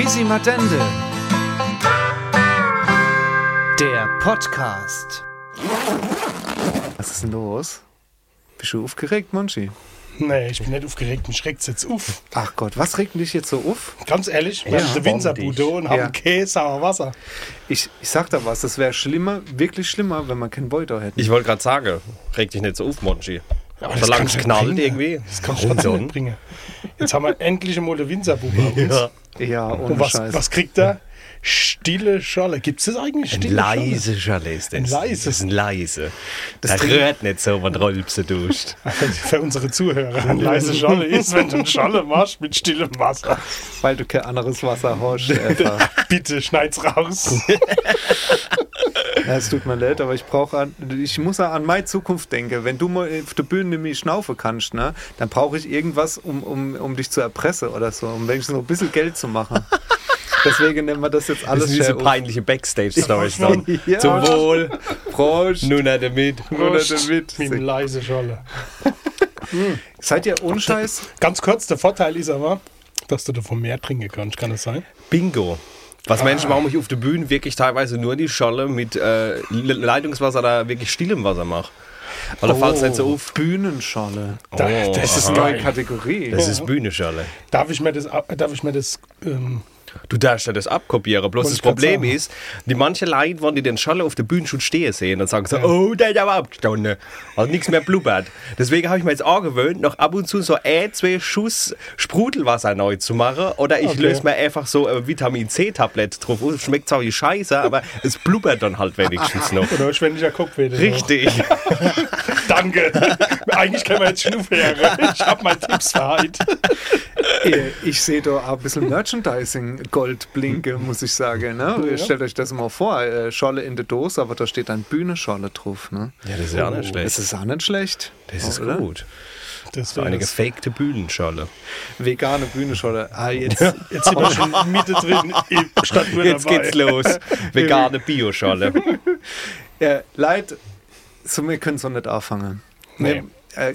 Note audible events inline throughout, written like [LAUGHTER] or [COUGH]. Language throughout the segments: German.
Quisimadende. Der Podcast. Was ist denn los? Bist du aufgeregt, Monchi? Nee, ich bin nicht aufgeregt, mich regt jetzt auf. Ach Gott, was regt dich jetzt so auf? Ganz ehrlich, wir Ja, haben eine Winzerbude und Ja. haben Käse, sauer Wasser. Ich, ich sag da was, das wäre schlimmer, wirklich schlimmer, wenn man keinen Beuter hätte. Ich wollte gerade sagen, reg dich nicht so auf, Monchi. Aber Solange es knallt bringen. irgendwie. Das kannst du nicht bringen. Jetzt haben wir endlich mal bei [LAUGHS] uns. Ja. ja, ohne Und was, Scheiß. was kriegt er? Stille Scholle. Gibt es das eigentlich? Ein Stille leise Schale ist das. Ein leises. Das ist ein leise. Das, Das rührt nicht so, wenn Rolpse duscht. Scholle? [LAUGHS] Für unsere Zuhörer. Ein leise Scholle ist, wenn du eine Scholle machst mit stillem Wasser. Weil du kein anderes Wasser hast. [LAUGHS] Bitte schneid's raus. Ja, es tut mir leid, aber ich brauche an, ich muss an meine Zukunft denken. Wenn du mal auf der Bühne nämlich schnaufen kannst, ne, dann brauche ich irgendwas, um, um, um dich zu erpressen oder so, um wenigstens noch ein bisschen Geld zu machen. Deswegen nennen wir das jetzt Das alles sind diese peinliche Backstage-Stories [LAUGHS] dann. Ja. Zum Wohl. Prost. Nun nicht damit. Monate mit. Mit dem leise Scholle. [LAUGHS] Seid ihr ohne Scheiß? Ganz kurz, der Vorteil ist aber, dass du davon mehr trinken kannst. Kann das sein? Bingo. Was Menschen warum ich auf der Bühne wirklich teilweise nur die Scholle mit äh, Leitungswasser oder wirklich stillem Wasser mache. Da fällt es nicht so auf. Bühnenschale. Da, Oh, das Das ist eine neue. Kategorie. Das ist Bühnenscholle. Darf ich mir das, darf ich mir das ähm, Du darfst ja das abkopieren. Bloß das Problem sagen. ist, die manche Leute, wenn die den Scholle auf der Bühne schon stehen sehen, dann sagen sie, oh, der ist aber abgestanden. Also nichts mehr blubbert. Deswegen habe ich mir jetzt angewöhnt, noch ab und zu so ein, zwei Schuss Sprudelwasser neu zu machen. Oder ich Okay. löse mir einfach so ein Vitamin C-Tablett drauf. aus. Schmeckt zwar wie Scheiße, aber es blubbert dann halt wenigstens noch. oder schwändiger Kopfweh. Richtig. [LAUGHS] Danke. Eigentlich können wir jetzt schon aufhören. Ich habe meine Tipps für heute. Ich, ich sehe da auch ein bisschen Merchandising-Gold blinken, muss ich sagen. Ne? Stellt euch das mal vor, äh, Scholle in der Dose, aber da steht dann Bühnenscholle drauf. Ne? Ja, das ist ja auch nicht Das schlecht. ist auch nicht schlecht. Das ist oder? gut. Das So eine gefakte Bühnenscholle. Vegane Bühnenscholle. Ah, jetzt. Jetzt sind wir schon Mitte drin, statt nur [LAUGHS] Jetzt dabei. geht's los. [LAUGHS] Vegane Bioscholle. [LAUGHS] Ja, Leid, so, wir können so nicht anfangen. Nee. Wir, äh,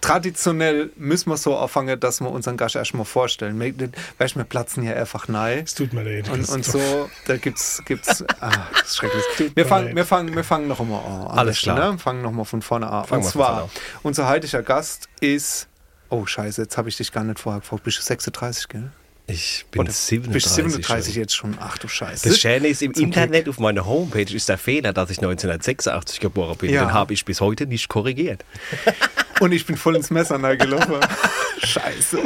traditionell müssen wir so anfangen, dass wir unseren Gast erstmal vorstellen. Wir, weißt, du, wir platzen hier einfach nein. Es tut mir leid. Und, und so, da gibt's, gibt's, [LAUGHS] ah, das ist schrecklich. Wir fangen, wir fangen, wir fangen noch einmal an. Alles klar. Ne? Fangen noch mal von vorne an. Fangen und wir zwar, unser heutiger Gast ist, oh Scheiße, jetzt habe ich dich gar nicht vorher gefragt. Bist du 36, gell? Ich bin Oder 37. Bist du 37 schon. jetzt schon? Ach du Scheiße. Das Schöne ist, im Zum Internet auf meiner Homepage ist der Fehler, dass ich 1986 geboren bin. Ja. Den habe ich bis heute nicht korrigiert. [LAUGHS] Und ich bin voll ins Messer gelaufen. [LAUGHS] Scheiße.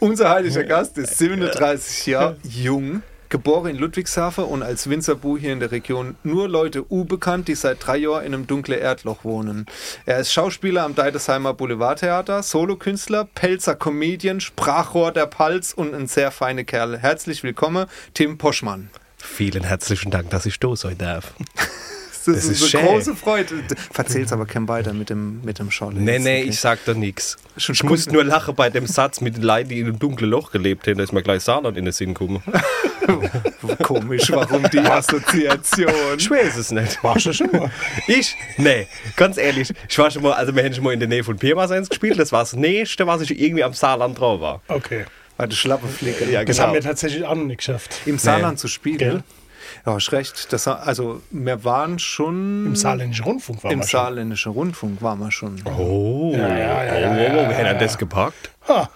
Unser heiliger Gast ist 37 Jahre [LAUGHS] jung, geboren in Ludwigshafen und als Winzerbu hier in der Region nur Leute U bekannt, die seit drei Jahren in einem dunklen Erdloch wohnen. Er ist Schauspieler am Deidesheimer Boulevardtheater, Solokünstler, Pelzer Comedian, Sprachrohr der Palz und ein sehr feiner Kerl. Herzlich willkommen, Tim Poschmann. Vielen herzlichen Dank, dass ich da sein darf. [LAUGHS] Das, Das ist, ist eine schön. große Freude. Verzähl's aber kein weiter mit dem, mit dem Scholle. Nee, nee, okay? ich sag da nichts. Ich muss nur lachen bei dem Satz mit den Leuten, die in einem dunklen Loch gelebt haben. Da ist mir gleich Saarland in den Sinn gekommen. [LAUGHS] Komisch, warum die Assoziation? Ich weiß es nicht. Warst du schon mal? Ich? Nee, ganz ehrlich. Ich war schon mal, also wir haben schon mal in der Nähe von Pirmasens gespielt. Das war das Nächste, was ich irgendwie am Saarland drauf war. Okay. Warte, Schlappeflicke. Ja, Das genau. haben wir tatsächlich auch noch nicht geschafft. Im Saarland zu spielen. Gell? Ja, hast recht. Das, also, wir waren schon Im saarländischen Rundfunk waren im wir schon. saarländischen Rundfunk waren wir schon. Oh, Ja, ja, ja, ja, oh, ja, wir hätten das gepackt. Ha,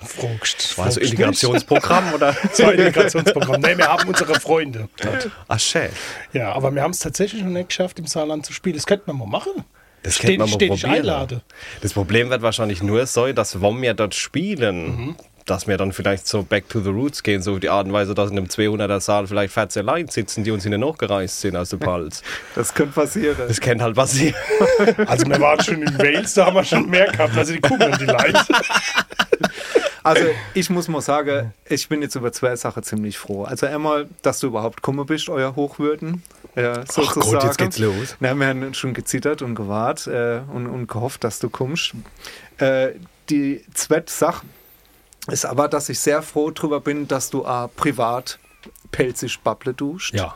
fragst. War das so fragst Integrationsprogramm oder? [LAUGHS] Das war ein Integrationsprogramm. Nein, wir haben unsere Freunde. dort. Ach, schön. Ja, aber wir haben es tatsächlich noch nicht geschafft, im Saarland zu spielen. Das könnte man mal machen. Das Steht- könnte man mal probieren. Das Problem wird wahrscheinlich nur sein, dass wenn wir dort spielen, dass wir dann vielleicht so back to the roots gehen, so auf die Art und Weise, dass in einem 200er Saal vielleicht 14 Leute sitzen, die uns in hochgereist sind aus dem Palz. [LAUGHS] Das könnte passieren. Das kennt halt passieren. [LAUGHS] Also wir waren schon in Wales, da haben wir schon mehr gehabt. Also die gucken die Leute. [LAUGHS] Also, ich muss mal sagen, ich bin jetzt über zwei Sachen ziemlich froh. Also, einmal, dass du überhaupt gekommen bist, euer Hochwürden. Ja, sozusagen. Gott, jetzt geht's los. Na, wir haben schon gezittert und gewartet äh, und, und gehofft, dass du kommst. Äh, die zweite Sache ist aber, dass ich sehr froh drüber bin, dass du auch privat pelzig Babble duscht. Ja.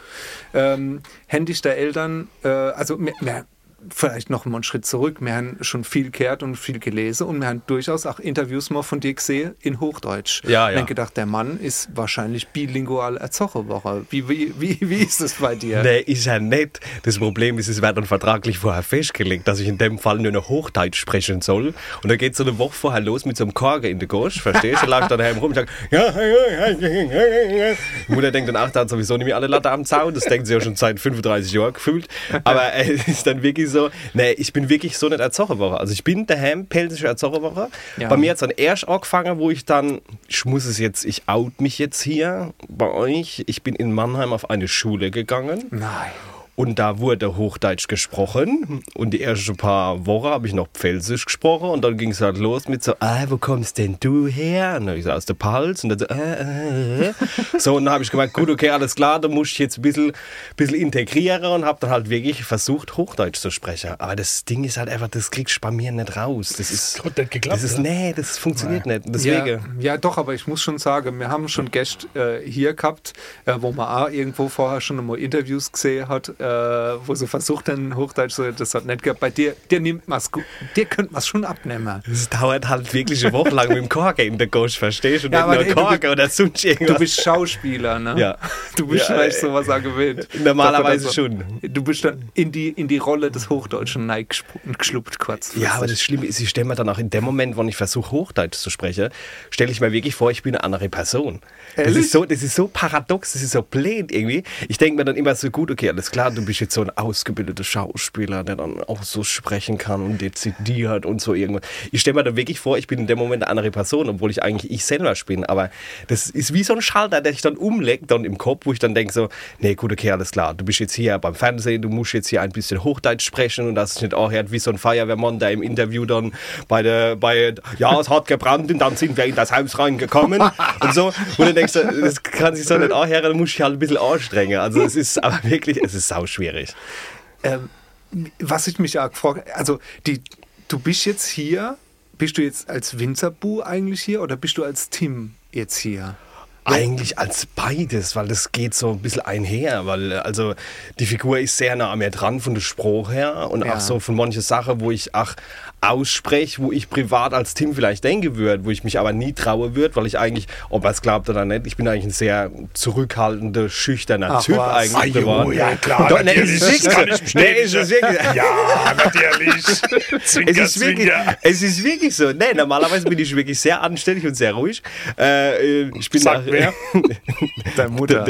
Ähm, händisch der Eltern, äh, also mir, mir, vielleicht noch mal einen Schritt zurück. Wir haben schon viel gehört und viel gelesen und wir haben durchaus auch Interviews mal von dir gesehen in Hochdeutsch. Ja, ja. Ich habe gedacht, der Mann ist wahrscheinlich bilingual erzogen worden. Wie, wie, wie, wie ist das bei dir? Nee, ist ja nicht. Das Problem ist, es wird dann vertraglich vorher festgelegt, dass ich in dem Fall nur noch Hochdeutsch sprechen soll. Und dann geht so eine Woche vorher los mit so einem Korge in der Gosch, verstehst du? Läuft dann daheim rum und sagt, ja, ja, ja, ja, ja, ja. Die Mutter denkt dann, ach, da hat sowieso nicht mehr alle Latte am Zaun. Das denkt sie ja schon seit 35 Jahren gefühlt. Aber es ist dann wirklich so, nee, ich bin wirklich so nicht erzogen worden. Also ich bin daheim pelzisch erzogen worden. Ja. Bei mir hat es dann erst angefangen, wo ich dann, ich muss es jetzt, ich out mich jetzt hier bei euch. Ich bin in Mannheim auf eine Schule gegangen. Nein. Und da wurde Hochdeutsch gesprochen. Und die ersten paar Wochen habe ich noch Pfälzisch gesprochen. Und dann ging es halt los mit so, ah, wo kommst denn du her? Und dann ich so, aus der Pals. Und dann so, äh, äh. [LAUGHS] So, und dann habe ich gemeint, gut, okay, alles klar, da muss ich jetzt ein bisschen, bisschen integrieren. Und habe dann halt wirklich versucht, Hochdeutsch zu sprechen. Aber das Ding ist halt einfach, das kriegst du bei mir nicht raus. Das ist, Hat nicht geklappt, das ist, nee, das funktioniert nicht. Ja, Deswegen. ja, doch, aber ich muss schon sagen, wir haben schon Gäste äh, hier gehabt, äh, wo man auch irgendwo vorher schon einmal Interviews gesehen hat, äh, wo sie versucht haben, Hochdeutsch, so, das hat nicht gehabt. Bei dir, dir nimmt man's gut, dir könnt man es schon abnehmen. Das dauert halt wirklich eine Woche lang mit dem Korke in der Gosch, verstehst du? Und Ja, nicht aber nur du- Korke oder sonst irgendwas. Du bist Schauspieler, ne? Ja. Du bist Ja, vielleicht äh, sowas auch gewöhnt. normalerweise oder schon. Du bist dann in die, in die Rolle des Hochdeutschen geschluppt kurz. Ja, aber das Schlimme ist, ich stelle mir dann auch in dem Moment, wenn ich versuche, Hochdeutsch zu sprechen, stelle ich mir wirklich vor, ich bin eine andere Person. Das ist, so, das ist so paradox, das ist so blöd irgendwie. Ich denke mir dann immer so gut, okay, alles klar, du bist jetzt so ein ausgebildeter Schauspieler, der dann auch so sprechen kann und dezidiert und so irgendwas. Ich stelle mir dann wirklich vor, ich bin in dem Moment eine andere Person, obwohl ich eigentlich ich selber bin. Aber das ist wie so ein Schalter, der sich dann umlegt dann im Kopf, wo ich dann denke so, nee, gut, okay, alles klar, du bist jetzt hier beim Fernsehen, du musst jetzt hier ein bisschen Hochdeutsch sprechen und das ist nicht auch hört wie so ein Feuerwehrmann, der im Interview dann bei der, bei, ja, es hat gebrannt und dann sind wir in das Haus reingekommen und so. Und dann denkst du, das kann sich so nicht anhören, dann musst du dich halt ein bisschen anstrengen. Also es ist aber wirklich, es ist sau schwierig. Ähm, was ich mich auch gefragt also die, du bist jetzt hier, bist du jetzt als Winzerbu eigentlich hier oder bist du als Tim jetzt hier? Eigentlich als beides, weil das geht so ein bisschen einher, weil äh, also die Figur ist sehr nah an mir dran von der Spruch her und Ja. auch so von manchen Sachen, wo ich auch ausspreche, wo ich privat als Tim vielleicht denken würde, wo ich mich aber nie trauen würde, weil ich eigentlich, ob er es glaubt oder nicht, ich bin eigentlich ein sehr zurückhaltender, schüchterner Ach, Typ was? eigentlich Ah, jo, geworden. ja, klar, Doch, nee, es natürlich, ist wirklich Nee, es wirklich Ja, natürlich. [LAUGHS] Zwinker, es ist, wirklich, zwinker. es ist wirklich so. Nee, normalerweise bin ich wirklich sehr anständig und sehr ruhig. Äh, äh, ich bin Sagt auch- wer? [LAUGHS] Deine Mutter.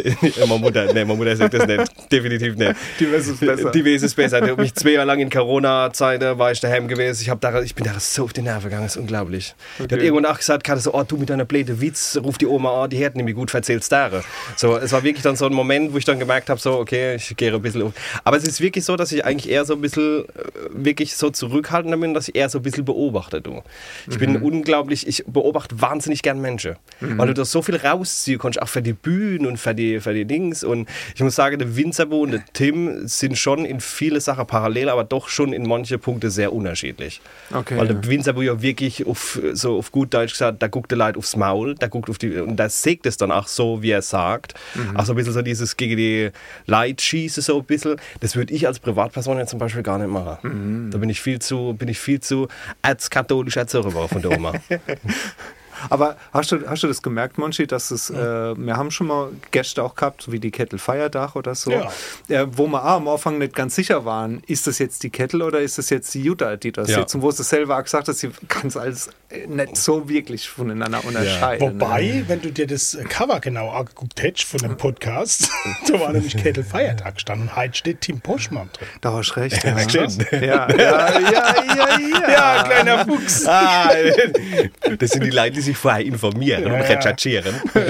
meine Mutter, nee, meine Mutter sagt das nicht. Definitiv nicht. Die weiß es besser. Die weiß es besser. Die hat mich zwei Jahre lang in Corona-Zeit äh, war ich daheim gewesen. Ich, hab da, ich bin da so auf die Nerven gegangen, das ist unglaublich. Die hat Okay. irgendwann auch gesagt, gerade so, oh, du mit deiner blöde Witz, ruf die Oma an, die hört nämlich gut, verzählst da. So, es war wirklich dann so ein Moment, wo ich dann gemerkt habe, so, okay, ich gehe ein bisschen auf. Aber es ist wirklich so, dass ich eigentlich eher so ein bisschen, äh, wirklich so zurückhaltender bin, dass ich eher so ein bisschen beobachte. Du. Ich bin unglaublich, ich beobachte wahnsinnig gern Menschen. Weil du da so viel rausziehen kannst, auch für die Bühnen und für die, für die Dings. Und ich muss sagen, der Winzerbo und der Tim sind schon in viele Sachen parallel, aber doch schon in manche Punkte sehr unterschiedlich. Okay, Weil ja. der Winzerbo ja wirklich auf, so auf gut Deutsch gesagt, da guckt der Leid aufs Maul, da guckt auf die, und da sägt es dann auch so, wie er sagt. Mhm. Auch so ein bisschen so dieses gegen die Leid schießen so ein bisschen. Das würde ich als Privatperson jetzt zum Beispiel gar nicht machen. Mhm. Da bin ich viel zu, bin ich viel zu erzkatholisch erzogen worden von der Oma. [LAUGHS] Aber hast du, hast du das gemerkt, Monchi, dass es, äh, wir haben schon mal Gäste auch gehabt, so wie die Kettel Feierdach oder so, Ja. äh, wo wir auch am Anfang nicht ganz sicher waren, ist das jetzt die Kettel oder ist das jetzt die Jutta, die da Ja. sitzt? Und wo sie selber auch gesagt hat, sie kann es alles äh, nicht so wirklich voneinander unterscheiden. Wobei, ne? wenn du dir das Cover genau angeguckt hättest von dem Podcast, [LAUGHS] da war nämlich Kettel Feiertag stand und heute steht Tim Poschmann drin. Da hast du recht. Ja, stimmt. ja, ja, ja, ja, ja. kleiner Fuchs. ah, [LAUGHS] das sind die Leute, die sich vorher informieren und Ja, ja. [LAUGHS] recherchieren. Ja.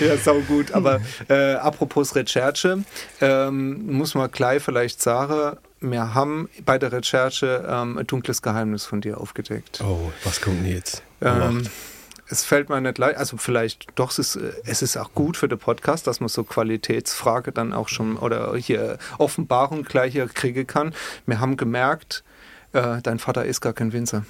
Ja, sau gut. Aber äh, apropos Recherche, ähm, muss man gleich vielleicht sagen, wir haben bei der Recherche ähm, ein dunkles Geheimnis von dir aufgedeckt. Oh, was kommt denn jetzt? Ähm, es fällt mir nicht leicht, also vielleicht doch, es ist, äh, es ist auch gut für den Podcast, dass man so Qualitätsfrage dann auch schon oder hier Offenbarung gleich hier kriegen kann. Wir haben gemerkt, äh, dein Vater ist gar kein Winzer.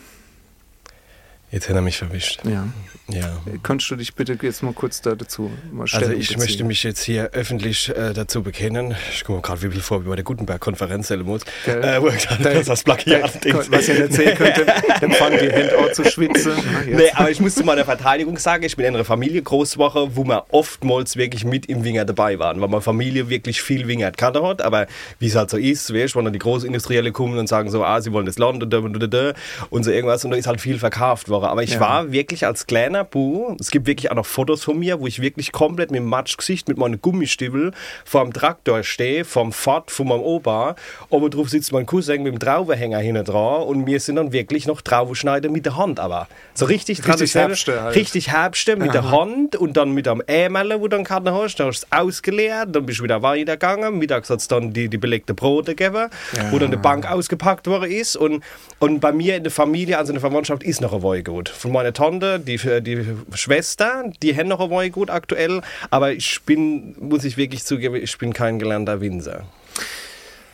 Jetzt hat er mich verwischt. Ja. Ja. Könntest du dich bitte jetzt mal kurz da dazu mal Also Stellung ich beziehen? möchte mich jetzt hier öffentlich äh, dazu bekennen. Ich komme mir gerade wie viel vor, wie bei der Gutenberg-Konferenz stellen muss. Gell? Äh, wo Da- hat, das Plagiat Da- Was ihr nicht sehen könnt, dann- fangen die Hände auch zu schwitzen. [LAUGHS] Jetzt. Nee, aber ich muss zu meiner Verteidigung sagen, ich bin in einer Familie groß geworden, wo wir oftmals wirklich mit im Winger dabei waren, weil meine Familie wirklich viel Winger gekannt hat, aber wie es halt so ist, weißt, wenn dann die Großindustrielle kommen und sagen so, ah, sie wollen das Land und da und da, da und so irgendwas und da ist halt viel verkauft worden. Aber ich Ja. war wirklich als kleiner Bu, es gibt wirklich auch noch Fotos von mir, wo ich wirklich komplett mit dem Matschgesicht, mit meinen Gummistiefel vor dem Traktor stehe, vom Fahrt von meinem Opa, oben drauf sitzt mein Cousin mit dem Traubenhänger hinten dran und wir sind dann wirklich noch Traubenschneiden mit der Hand, aber so richtig traditionell, Herbste halt. richtig Herbste mit der Hand und dann mit dem Ämel, wo du dann Karten hast, dann hast du es ausgeleert, dann bist du wieder weitergegangen, mittags hat es dann die, die belegte Brote gegeben, wo dann die Bank ausgepackt worden ist und, und bei mir in der Familie, also in der Verwandtschaft, ist noch ein Weingut. Von meiner Tante, die, die Schwester, die haben noch ein Weingut aktuell, aber ich bin, muss ich wirklich zugeben, ich bin kein gelernter Winzer.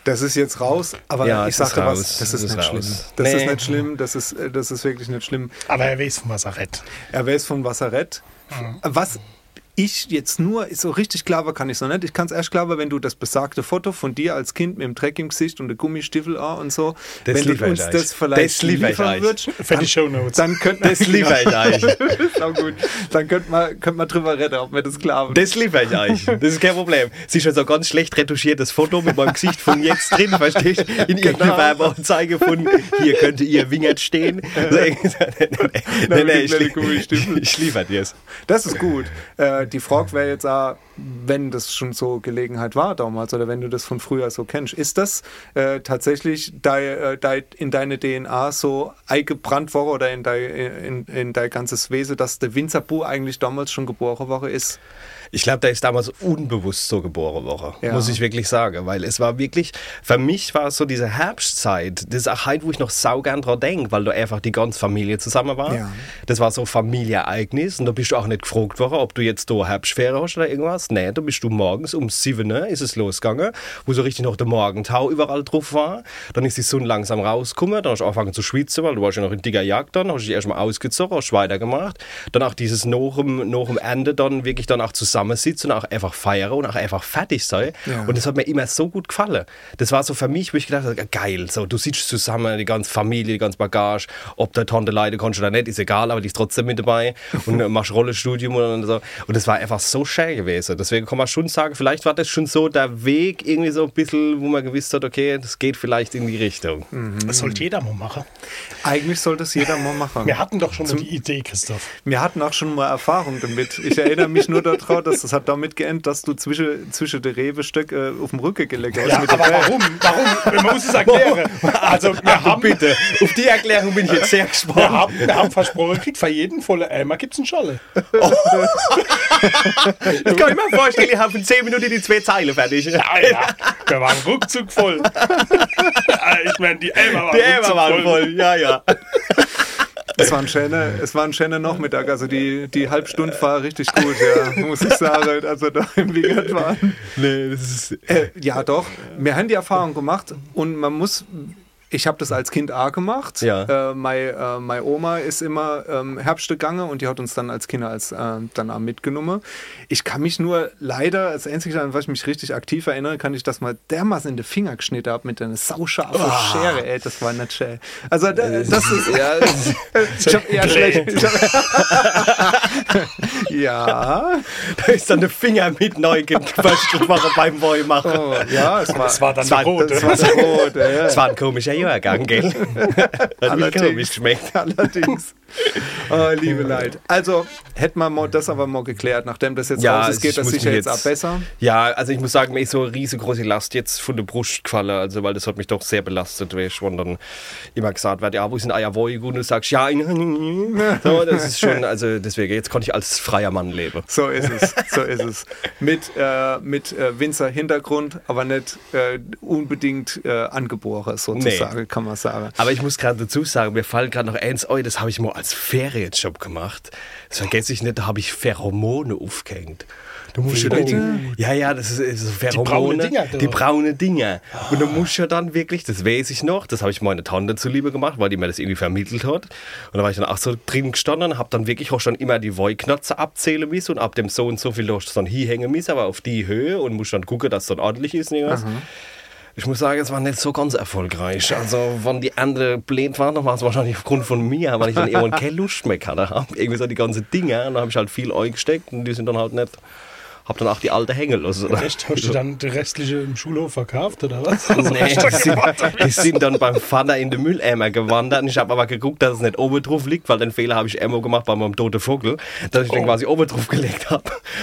Das ist jetzt raus, aber Ja, ich ist sagte was, das ist, ist nicht raus. schlimm. Das Nee. ist nicht schlimm, das ist, das ist wirklich nicht schlimm. Aber er weiß von was er weiß von Wasserett. Was ich jetzt nur so richtig klar war, kann ich so nicht. Ich kann es erst klar, wenn du das besagte Foto von dir als Kind mit dem Dreck im Gesicht und der Gummistiefel an und so, Das wenn du uns ich euch. das vielleicht Das liefern euch. würdest, Für die Shownotes. dann könnte Das liefere ich [LAUGHS] euch. auch gut. Dann könnte man, könnte man drüber reden, ob mir das klar wird. Das liefere ich euch. Das ist kein Problem. Es ist schon so ein ganz schlecht retuschiertes Foto mit meinem Gesicht von jetzt drin, verstehst du? In irgendeiner Genau. Werbeanzeige von hier könnte ihr Wingert stehen. So, so, nee, nee, nee, ich, ich liefere dir es. Das ist gut. Äh, die Frage wäre jetzt auch, wenn das schon so Gelegenheit war damals oder wenn du das von früher so kennst, ist das äh, tatsächlich dei, äh, dei, in deine DNA so eingebrannt worden oder in dein, in, in dein ganzes Wesen, dass der Winzerbu eigentlich damals schon geboren worden ist? Ich glaube, der ist damals unbewusst so geboren worden, Ja. muss ich wirklich sagen. Weil es war wirklich, für mich war es so diese Herbstzeit, das ist auch heute, wo ich noch saugern dran denke, weil da einfach die ganze Familie zusammen war. Ja. Das war so ein Familieereignis und da bist du auch nicht gefragt worden, ob du jetzt da Herbstferien hast oder irgendwas. Nee, da bist du morgens um 7 Uhr ist es losgegangen, wo so richtig noch der Morgentau überall drauf war. Dann ist die Sonne langsam rausgekommen, dann hast du angefangen zu schwitzen, weil du warst ja noch in dicker Jagd dann, hast dich erstmal ausgezogen, hast weitergemacht. Dann auch dieses nach dem, nach dem Ende dann wirklich dann auch zusammensitzen und auch einfach feiern und auch einfach fertig sein. Ja. Und das hat mir immer so gut gefallen. Das war so für mich, wo ich gedacht habe, geil, so, du sitzt zusammen, die ganze Familie, die ganze Bagage, ob der Tante leiden kannst oder nicht, ist egal, aber die ist trotzdem mit dabei [LAUGHS] und äh, machst Rollenstudium und so. Und das war einfach so schön gewesen. Deswegen kann man schon sagen, vielleicht war das schon so der Weg irgendwie so ein bisschen, wo man gewusst hat, okay, das geht vielleicht in die Richtung. Das sollte jeder mal machen. Eigentlich sollte es jeder mal machen. Wir hatten doch schon mal die Idee, Christoph. Wir hatten auch schon mal Erfahrung damit. Ich erinnere mich nur daran, dass das hat damit geendet, dass du zwischen, zwischen den Rehbestöcke äh, auf dem Rücken gelegt hast. Ja, aber warum? Warum? Man muss es [LAUGHS] erklären. Also, wir haben, Bitte, auf die Erklärung bin ich jetzt sehr gespannt. wir haben, wir haben versprochen, kriegt für jeden volle Eimer gibt es einen Scholle. [LAUGHS] Das kann ich mir vorstellen, ich habe in 10 Minuten die zwei Zeilen fertig. Ja, ja, wir waren ruckzuck voll. [LAUGHS] ich meine, die Eimer waren Die ruckzuck waren voll, ja, ja. Es war ein schöner, es war ein schöner Nachmittag. Also die, die Halbstunde war richtig gut, ja, muss ich sagen. Also da im Wingert waren. Nee, das ist. Äh, ja, doch. Wir haben die Erfahrung gemacht und man muss. Ich habe das als Kind auch gemacht. Ja. Äh, meine, äh, meine Oma ist immer ähm, Herbst gegangen und die hat uns dann als Kinder als, äh, dann auch mitgenommen. Ich kann mich nur leider, als einzige, an was ich mich richtig aktiv erinnere, kann ich das mal dermaßen in die Finger geschnitten habe mit einer sauscharfen Schere. Ey, das war nicht schön. Also da- das ist Ja, [LAUGHS] ich hab eher schlecht. [LAUGHS] Ja. da ist dann der Finger mit neu gebastelt worden beim Wollmachen. Oh, ja, es war, Das war dann Das war- Rote. das war rot. Ja. Das war ein komischer Jahrgang, gell? [LAUGHS] Hat mich geschmeckt. Allerdings. Oh, liebe Leid. Also, hätten wir mal das aber mal geklärt, nachdem das jetzt Ja, raus ist, geht das sicher mich jetzt, auch besser. Ja, also ich muss sagen, mir ist so eine riesengroße Last jetzt von der Brust gefallen, also weil das hat mich doch sehr belastet, weil ich schon dann immer gesagt werde, ja, wo sind Eier gut? Und du sagst, ja, so, das ist schon, also deswegen, jetzt konnte ich als freier Mann leben. So ist es, so ist es. Mit, äh, mit äh, Winzer Hintergrund, aber nicht äh, unbedingt äh, angeboren, sozusagen, kann man sagen. Aber ich muss gerade dazu sagen, mir fällt gerade noch eins ein, das habe ich mal als Ferienjob gemacht. Das vergesse ich nicht, da habe ich Pheromone aufgehängt. Du musst ja dann, ja, ja, das ist, ist so Pheromone. braunen Dinger. Die braune Dinger. Und du musst ja dann wirklich, das weiß ich noch, das habe ich meiner Tante zuliebe gemacht, weil die mir das irgendwie vermittelt hat. Und da war ich dann auch so drin gestanden und habe dann wirklich auch schon immer die Wollknöpfe abzählen müssen und ab dem so und so viel hast du dann hier hängen müssen, aber auf die Höhe und musst dann gucken, dass es dann ordentlich ist. und irgendwas. Ich muss sagen, es war nicht so ganz erfolgreich. Also, wenn die andere blöd waren, dann war es wahrscheinlich aufgrund von mir, weil ich dann irgendwann keine Lust mehr hatte. Irgendwie so die ganzen Dinge. Und dann habe ich halt viel eingesteckt und die sind dann halt nicht. Hab dann auch die alte hängen lassen. Echt? Hast du dann die restliche im Schulhof verkauft oder was? [LAUGHS] Nee, die sind, [LAUGHS] die sind dann beim Vater in den Mülleimer gewandert. Und ich habe aber geguckt, dass es nicht oben drauf liegt, weil den Fehler habe ich immer gemacht bei meinem toten Vogel, dass ich den quasi oben drauf gelegt habe.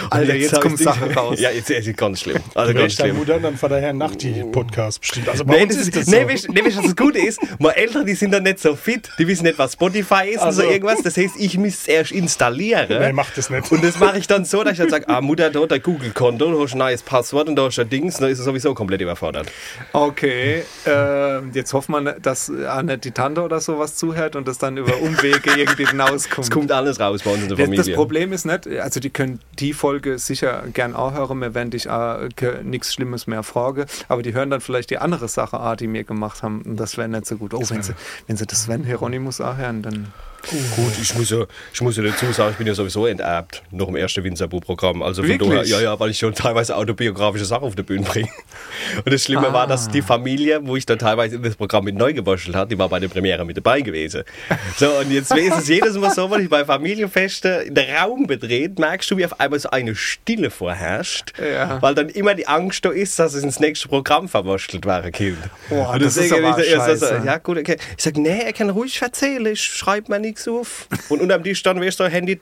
Alter, jetzt hab kommt Sache raus. Ja, jetzt ist es ganz schlimm. Also ganz schlimm. Mutter dann von daher nach die Podcast bestimmt. Also bei Nee, uns das ist das nee, so. weißt, nee, was das Gute ist? [LAUGHS] Meine Eltern, die sind dann nicht so fit, die wissen nicht, was Spotify ist und so Also. irgendwas. Das heißt, ich muss es erst installieren. Nee, mach das nicht. Und das mache ich dann so, dass ich dann sage, ah, Mutter, da hat ein Google-Konto, da hast du ein neues Passwort und da hast du ein Dings, dann ist es sowieso komplett überfordert. Okay, äh, jetzt hoffen wir, dass nicht die Tante oder sowas zuhört und das dann über Umwege [LAUGHS] irgendwie hinauskommt. Es kommt alles raus bei uns in der Das, Familie. das Problem ist nicht, also die können die Folge sicher gern auch hören, mir werden dich äh, nichts Schlimmes mehr fragen, aber die hören dann vielleicht die andere Sache an, die wir gemacht haben und das wäre nicht so gut. Oh, wenn sie, wenn sie das Sven Hieronymus auch hören, dann... Gut, ich muss, ja, ich muss ja dazu sagen, ich bin ja sowieso enterbt, noch im ersten Winzerbu-Programm. Also von Wirklich? daher, ja, ja, weil ich schon teilweise autobiografische Sachen auf der Bühne bringe. Und das Schlimme war, dass die Familie, wo ich da teilweise in das Programm mit neu gewurschtelt habe, die war bei der Premiere mit dabei gewesen. So, und jetzt [LAUGHS] ist es jedes Mal so, wenn ich bei Familienfesten den Raum bedreht, merkst du, wie auf einmal so eine Stille vorherrscht, Ja. weil dann immer die Angst da ist, dass es ins nächste Programm verwurschtelt war, Kind. Boah, Und das ist deswegen aber ich so- scheiße. ja, gut, okay. Ich sag, nee, er kann ruhig erzählen, ich schreibe mir nichts auf. Und unterm Tisch dann weißt du, Handy.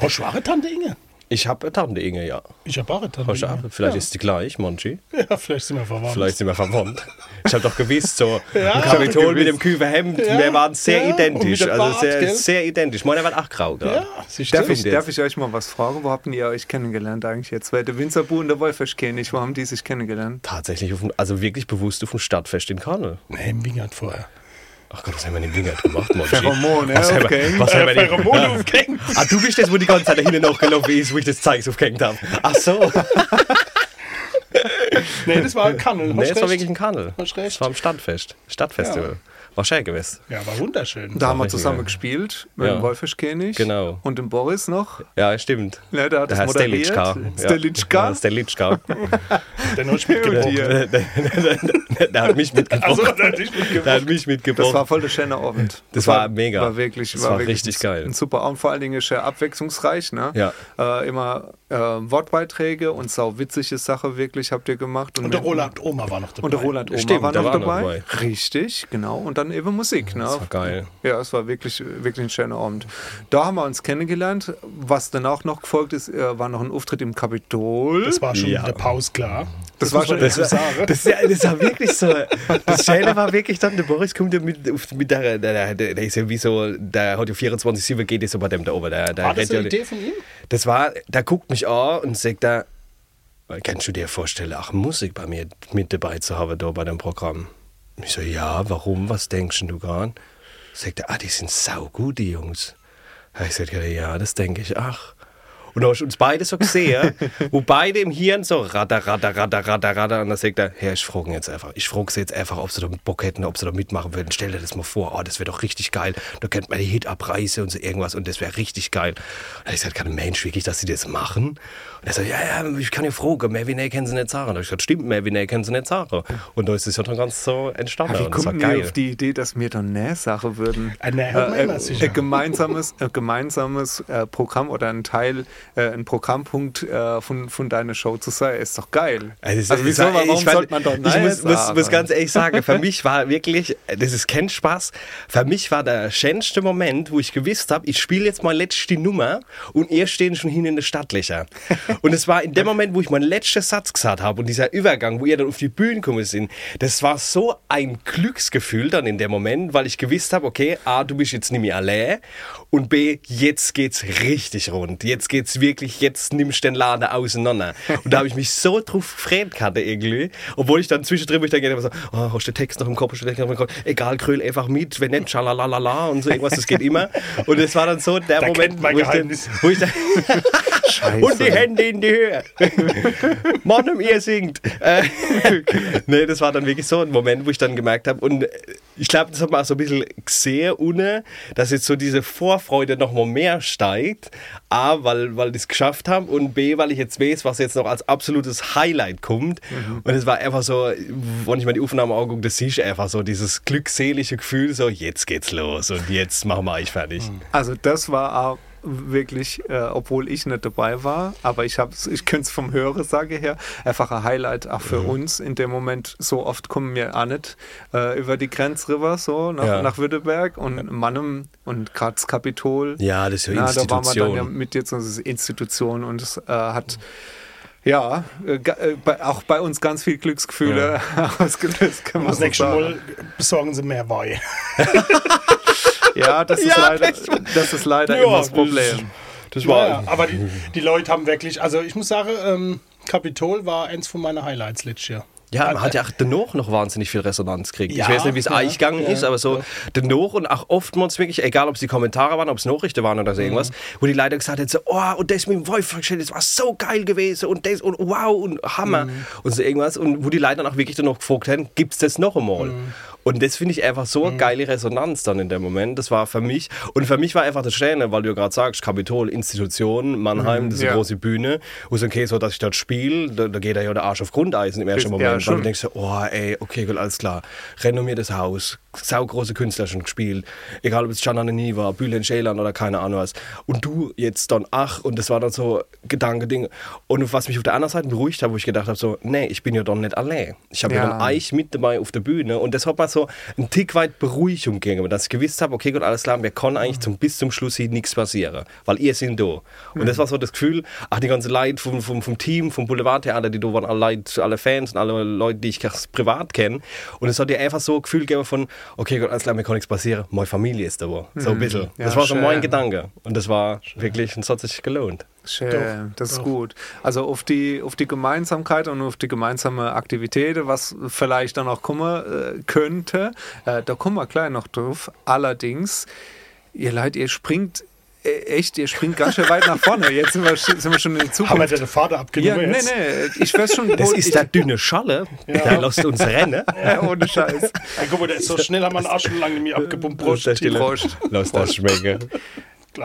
Hast du auch eine Tante Inge? Ich habe eine Tante Inge, ja. Ich habe auch eine Tante? Inge. Vielleicht ja. ist die gleich, Monchi. Ja, vielleicht sind wir verwandt. Vielleicht sind wir verwandt. Ich habe doch gewusst, so Ja, im Kapitol mit dem Küferhemd, Ja, wir waren sehr ja, identisch. Also Bart, sehr, gell? sehr identisch. Meiner war auch grau gerade. Ja, siehst Darf du? ich, darf ich euch mal was fragen? Wo habt ihr euch kennengelernt eigentlich jetzt? Weil der Winzerbu und der Wolfisch kenne ich. Wo haben die sich kennengelernt? Tatsächlich, auf dem, also wirklich bewusst auf dem Stadtfest in Karnel. Nee, im Wingert vorher. Ach Gott, was haben wir denn im Wingert gemacht, Monchi? Pheromone, was haben okay. wir, was haben wir denn? Pheromone aufgehängt. Ah, du bist das, wo die ganze Zeit da hinten hochgelaufen ist, wo ich das Zeigs aufgehängt habe. Ach so. Nee, das war ein Kannel. Nee, es war wirklich ein. Hast recht. Es war am Stadtfest. Stadtfestival. War schön gewesen. Ja, war wunderschön. Da haben wir zusammen geil. gespielt mit Ja. dem Wolfisch König. Genau. Und dem Boris noch. Ja, stimmt. Ja, der hat Der das moderiert. Stelitschka. Stelitschka. Ja, Stelitschka. Den hast du mitgebracht. Und der, der, der, der hat mich [LAUGHS] mitgebracht. Also, der hat dich Der mitgebracht. hat mich Das war voll der schöne Abend. Das war mega. War wirklich, Das war war wirklich richtig ein, geil. Ein super Abend, vor allen Dingen sehr abwechslungsreich. Ne? Ja. Äh, immer äh, Wortbeiträge und sau witzige Sache wirklich habt ihr gemacht. Und der mit- Roland Oma war noch dabei. Und der Roland Oma Stimmt, war der noch war noch dabei. dabei. Richtig, genau. Und dann eben Musik. Ne? Das war geil. Ja, es war wirklich, wirklich ein schöner Abend. Da haben wir uns kennengelernt. Was danach noch gefolgt ist, äh, war noch ein Auftritt im Kapitol. Das war schon Ja. der Pause klar. Das war muss man schon- Das, das, ja, das war wirklich so. Das Schöne war wirklich dann, der Boris kommt ja mit, auf- mit der, der, der, der ist ja wie so, der hat ja 24-7 geht so bei dem da oben. Der, der War das eine Idee von ihm? Das war, der guckt mich an und sagt da, kannst du dir vorstellen, auch Musik bei mir mit dabei zu haben da bei dem Programm? Ich so, ja, warum? Was denkst du gerade? Sagt er, ah, die sind saugut, die Jungs. Ich sagte, ja, das denke ich, ach. Und dann hast uns beide so gesehen, [LAUGHS] wo beide im Hirn so ratter, ratter, ratter, ratter, ratter. Und dann sagt er, Herr, ich frage jetzt einfach. Ich frage sie jetzt einfach, ob sie da Bock hätten, ob sie da mitmachen würden. Stell dir das mal vor, oh, das wäre doch richtig geil. Da könnte man die Hit abreißen und so irgendwas und das wäre richtig geil. Und ich sagte, kann ein Mensch wirklich, dass sie das machen? Und er sagt, ja, ja, ich kann ja fragen, mehr wie näher können sie nicht sagen. Und ich gesagt, stimmt, mehr wie näher können sie nicht sagen. Und da ist es ja dann ganz so entstanden. Ja, wie ihr geil. auf die Idee, dass wir dann eine Sache würden? Äh, nee, hat man immer sicher. ein gemeinsames, ein gemeinsames äh, Programm oder ein Teil, äh, ein Programmpunkt äh, von, von deiner Show zu sein, ist doch geil. Also, Also wieso, es war- warum ich fand- sollte man doch Ich Nein muss, muss, sagen? muss ganz ehrlich sagen, für [LAUGHS] mich war wirklich, das ist kein Spaß, für mich war der schönste Moment, wo ich gewusst habe, ich spiele jetzt mal letzte Nummer und ihr stehen schon hin in der Stadtlöcher. [LAUGHS] Und es war in dem Moment, wo ich meinen letzten Satz gesagt habe und dieser Übergang, wo ihr dann auf die Bühne gekommen sind, das war so ein Glücksgefühl dann in dem Moment, weil ich gewusst habe, okay, A, du bist jetzt nicht mehr allein und B, jetzt geht's richtig rund. Jetzt geht's wirklich, jetzt nimmst du den Laden auseinander. Und da habe ich mich so drauf gefreut hatte irgendwie. Obwohl ich dann zwischendrin, ich dann gehe, so, oh, hast du den Text noch im Kopf, hast du den Text noch im Kopf? Egal, kröll einfach mit, wenn nicht, schalalala und so irgendwas, das geht immer. Und es war dann so der Da Moment, wo ich, dann, wo ich dann [LAUGHS] und die Hände in die Höhe. [LAUGHS] Mann, um ihr singt. Äh, [LAUGHS] nee, das war dann wirklich so ein Moment, wo ich dann gemerkt habe, und ich glaube, das hat man auch so ein bisschen gesehen, ohne, dass jetzt so diese Vorfreude noch mal mehr steigt. A, weil, weil die es geschafft haben und B, weil ich jetzt weiß, was jetzt noch als absolutes Highlight kommt. Und es war einfach so, wenn ich mir die Aufnahme angucke, das ist einfach so dieses glückselige Gefühl, so jetzt geht's los und jetzt machen wir euch fertig. Also das war auch wirklich, äh, obwohl ich nicht dabei war, aber ich hab's, ich könnte es vom Höresage her, einfach ein Highlight auch für uns in dem Moment. So oft kommen wir auch nicht äh, über die Grenz rüber, so nach, Ja. nach Württemberg und Mannem und das Kapitol. Ja, das ist ja Na, da waren wir dann ja Institution. mit jetzt als Institution und es äh, hat ja äh, äh, bei, auch bei uns ganz viel Glücksgefühle [LAUGHS] ausgelöst, kann man Das so nächste. Mal besorgen sie mehr Wein. [LAUGHS] [LAUGHS] Ja, das ist Ja, leider, das- das ist leider Ja, immer das Problem. Das Ja, ja, aber die, die Leute haben wirklich, also ich muss sagen, ähm, Kapitol war eins von meinen Highlights letztes Jahr. Ja, man hat ja auch danach noch wahnsinnig viel Resonanz gekriegt. Ja, ich weiß nicht, wie es ja, euch gegangen ja, ist, aber so danach und auch oftmals wirklich, egal ob es die Kommentare waren, ob es Nachrichten waren oder so irgendwas, wo die Leute gesagt haben, so, oh, und das mit dem Wolf-Schild, das war so geil gewesen und das und wow und Hammer und so irgendwas. Und wo die Leute dann auch wirklich danach gefragt haben, gibt es das noch einmal? Und das finde ich einfach so eine geile Resonanz dann in dem Moment. Das war für mich, und für mich war einfach das Schöne, weil du ja gerade sagst, Kapitol, Institution, Mannheim, das ist eine ja. große Bühne, wo so, okay, so, dass ich dort spiele, da, da geht ja ja der Arsch auf Grundeisen im ersten Ja, Moment, weil schon. du denkst oh, ey, okay, gut, alles klar, renommiertes Haus, saugroße Künstler schon gespielt, egal ob es Gian Anani war, Bülent Ceylan oder keine Ahnung was. Und du jetzt dann, ach, und das war dann so Gedanke, Ding. Und was mich auf der anderen Seite beruhigt hat, wo ich gedacht habe, so, nee, ich bin ja doch nicht allein. Ich habe ja. Ja. dann euch mit dabei auf der Bühne und das hat mir so einen Tick weit Beruhigung gegeben, dass ich gewusst habe, okay, gut, alles klar, mir kann eigentlich zum, bis zum Schluss hier nichts passieren, weil ihr sind da. Und das war so das Gefühl, ach, die ganzen Leute vom, vom, vom Team, vom Boulevardtheater, die da waren, alle Leute, alle Fans und alle Leute, die ich privat kenne. Und es hat dir einfach so ein Gefühl gegeben von, okay, gut, alles klar, mir kann nichts passieren, meine Familie ist da. So ein bisschen. Ja, das war so schön. mein Gedanke. Und das war wirklich, es hat sich gelohnt. Schön, Doch, das ist doch. gut. Also auf die, auf die Gemeinsamkeit und auf die gemeinsame Aktivitäten, was vielleicht dann auch kommen äh, könnte, äh, da kommen wir gleich noch drauf. Allerdings, ihr Leid, ihr springt echt, ihr springt ganz schön weit nach vorne. Jetzt sind wir, sind wir schon in der Haben wir Zukunft. den Vater Ja, abgenommen nee, jetzt? nee, ich weiß schon, Das wo ist ich, der dünne Schalle, der lässt uns rennen. ja, ohne Scheiß. Ja, guck mal, der ist so schnell, haben wir einen Arsch schon lange nicht abgepumpt. Prost, Stille. Prost. Lass das schmecken.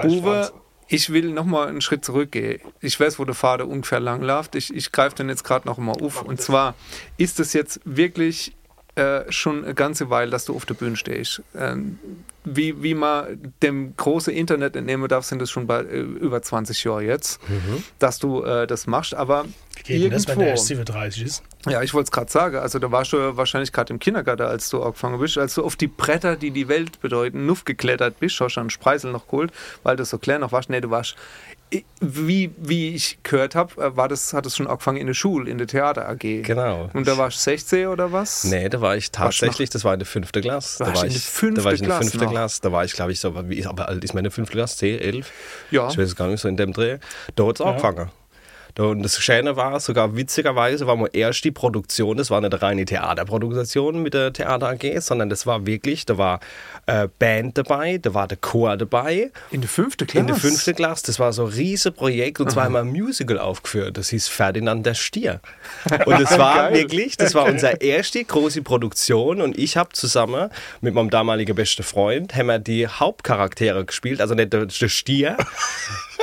Uwe, ich will noch mal einen Schritt zurückgehen. Ich weiß, wo der Vater ungefähr lang läuft. Ich, ich greife den jetzt gerade noch mal auf. Und zwar ist es jetzt wirklich äh, schon eine ganze Weile, dass du auf der Bühne stehst. Ähm, wie, wie man dem große Internet entnehmen darf, sind es schon bei, äh, über 20 Jahre jetzt, dass du äh, das machst. Aber Geht denn das, wenn der erst irgendwo, 37 ist? ja, ich wollte es gerade sagen, also da warst du wahrscheinlich gerade im Kindergarten, als du angefangen bist, als du auf die Bretter, die die Welt bedeuten, nuff geklettert bist, hast du einen Spreisel noch geholt, weil du so klein noch warst. Nee, du warst, wie, wie ich gehört habe, war das, hat es schon angefangen in der Schule, in der Theater AG. Genau. Und da warst du 16 oder was? Nee, da war ich tatsächlich, das war in der fünften Klasse. Da war in ich, der fünften da war ich in der Klasse fünften? Klasse. Da war ich, glaube ich, so, wie aber alt ist meine fünfte Klasse? 10, 11? Ja. Ich weiß es gar nicht, so in dem Dreh. Da hat es angefangen. Und das Schöne war, sogar witzigerweise war mal erst die Produktion, das war nicht eine reine Theaterproduktion mit der Theater AG, sondern das war wirklich, da war äh, Band dabei, da war der Chor dabei. In der fünften Klasse? In der fünften Klasse, das war so ein riesen Projekt und zwar wir ein Musical aufgeführt. Das hieß Ferdinand der Stier. Und das [LAUGHS] war Geil. wirklich, das war unsere erste große Produktion und ich habe zusammen mit meinem damaligen besten Freund haben wir die Hauptcharaktere gespielt, also nicht der, der Stier.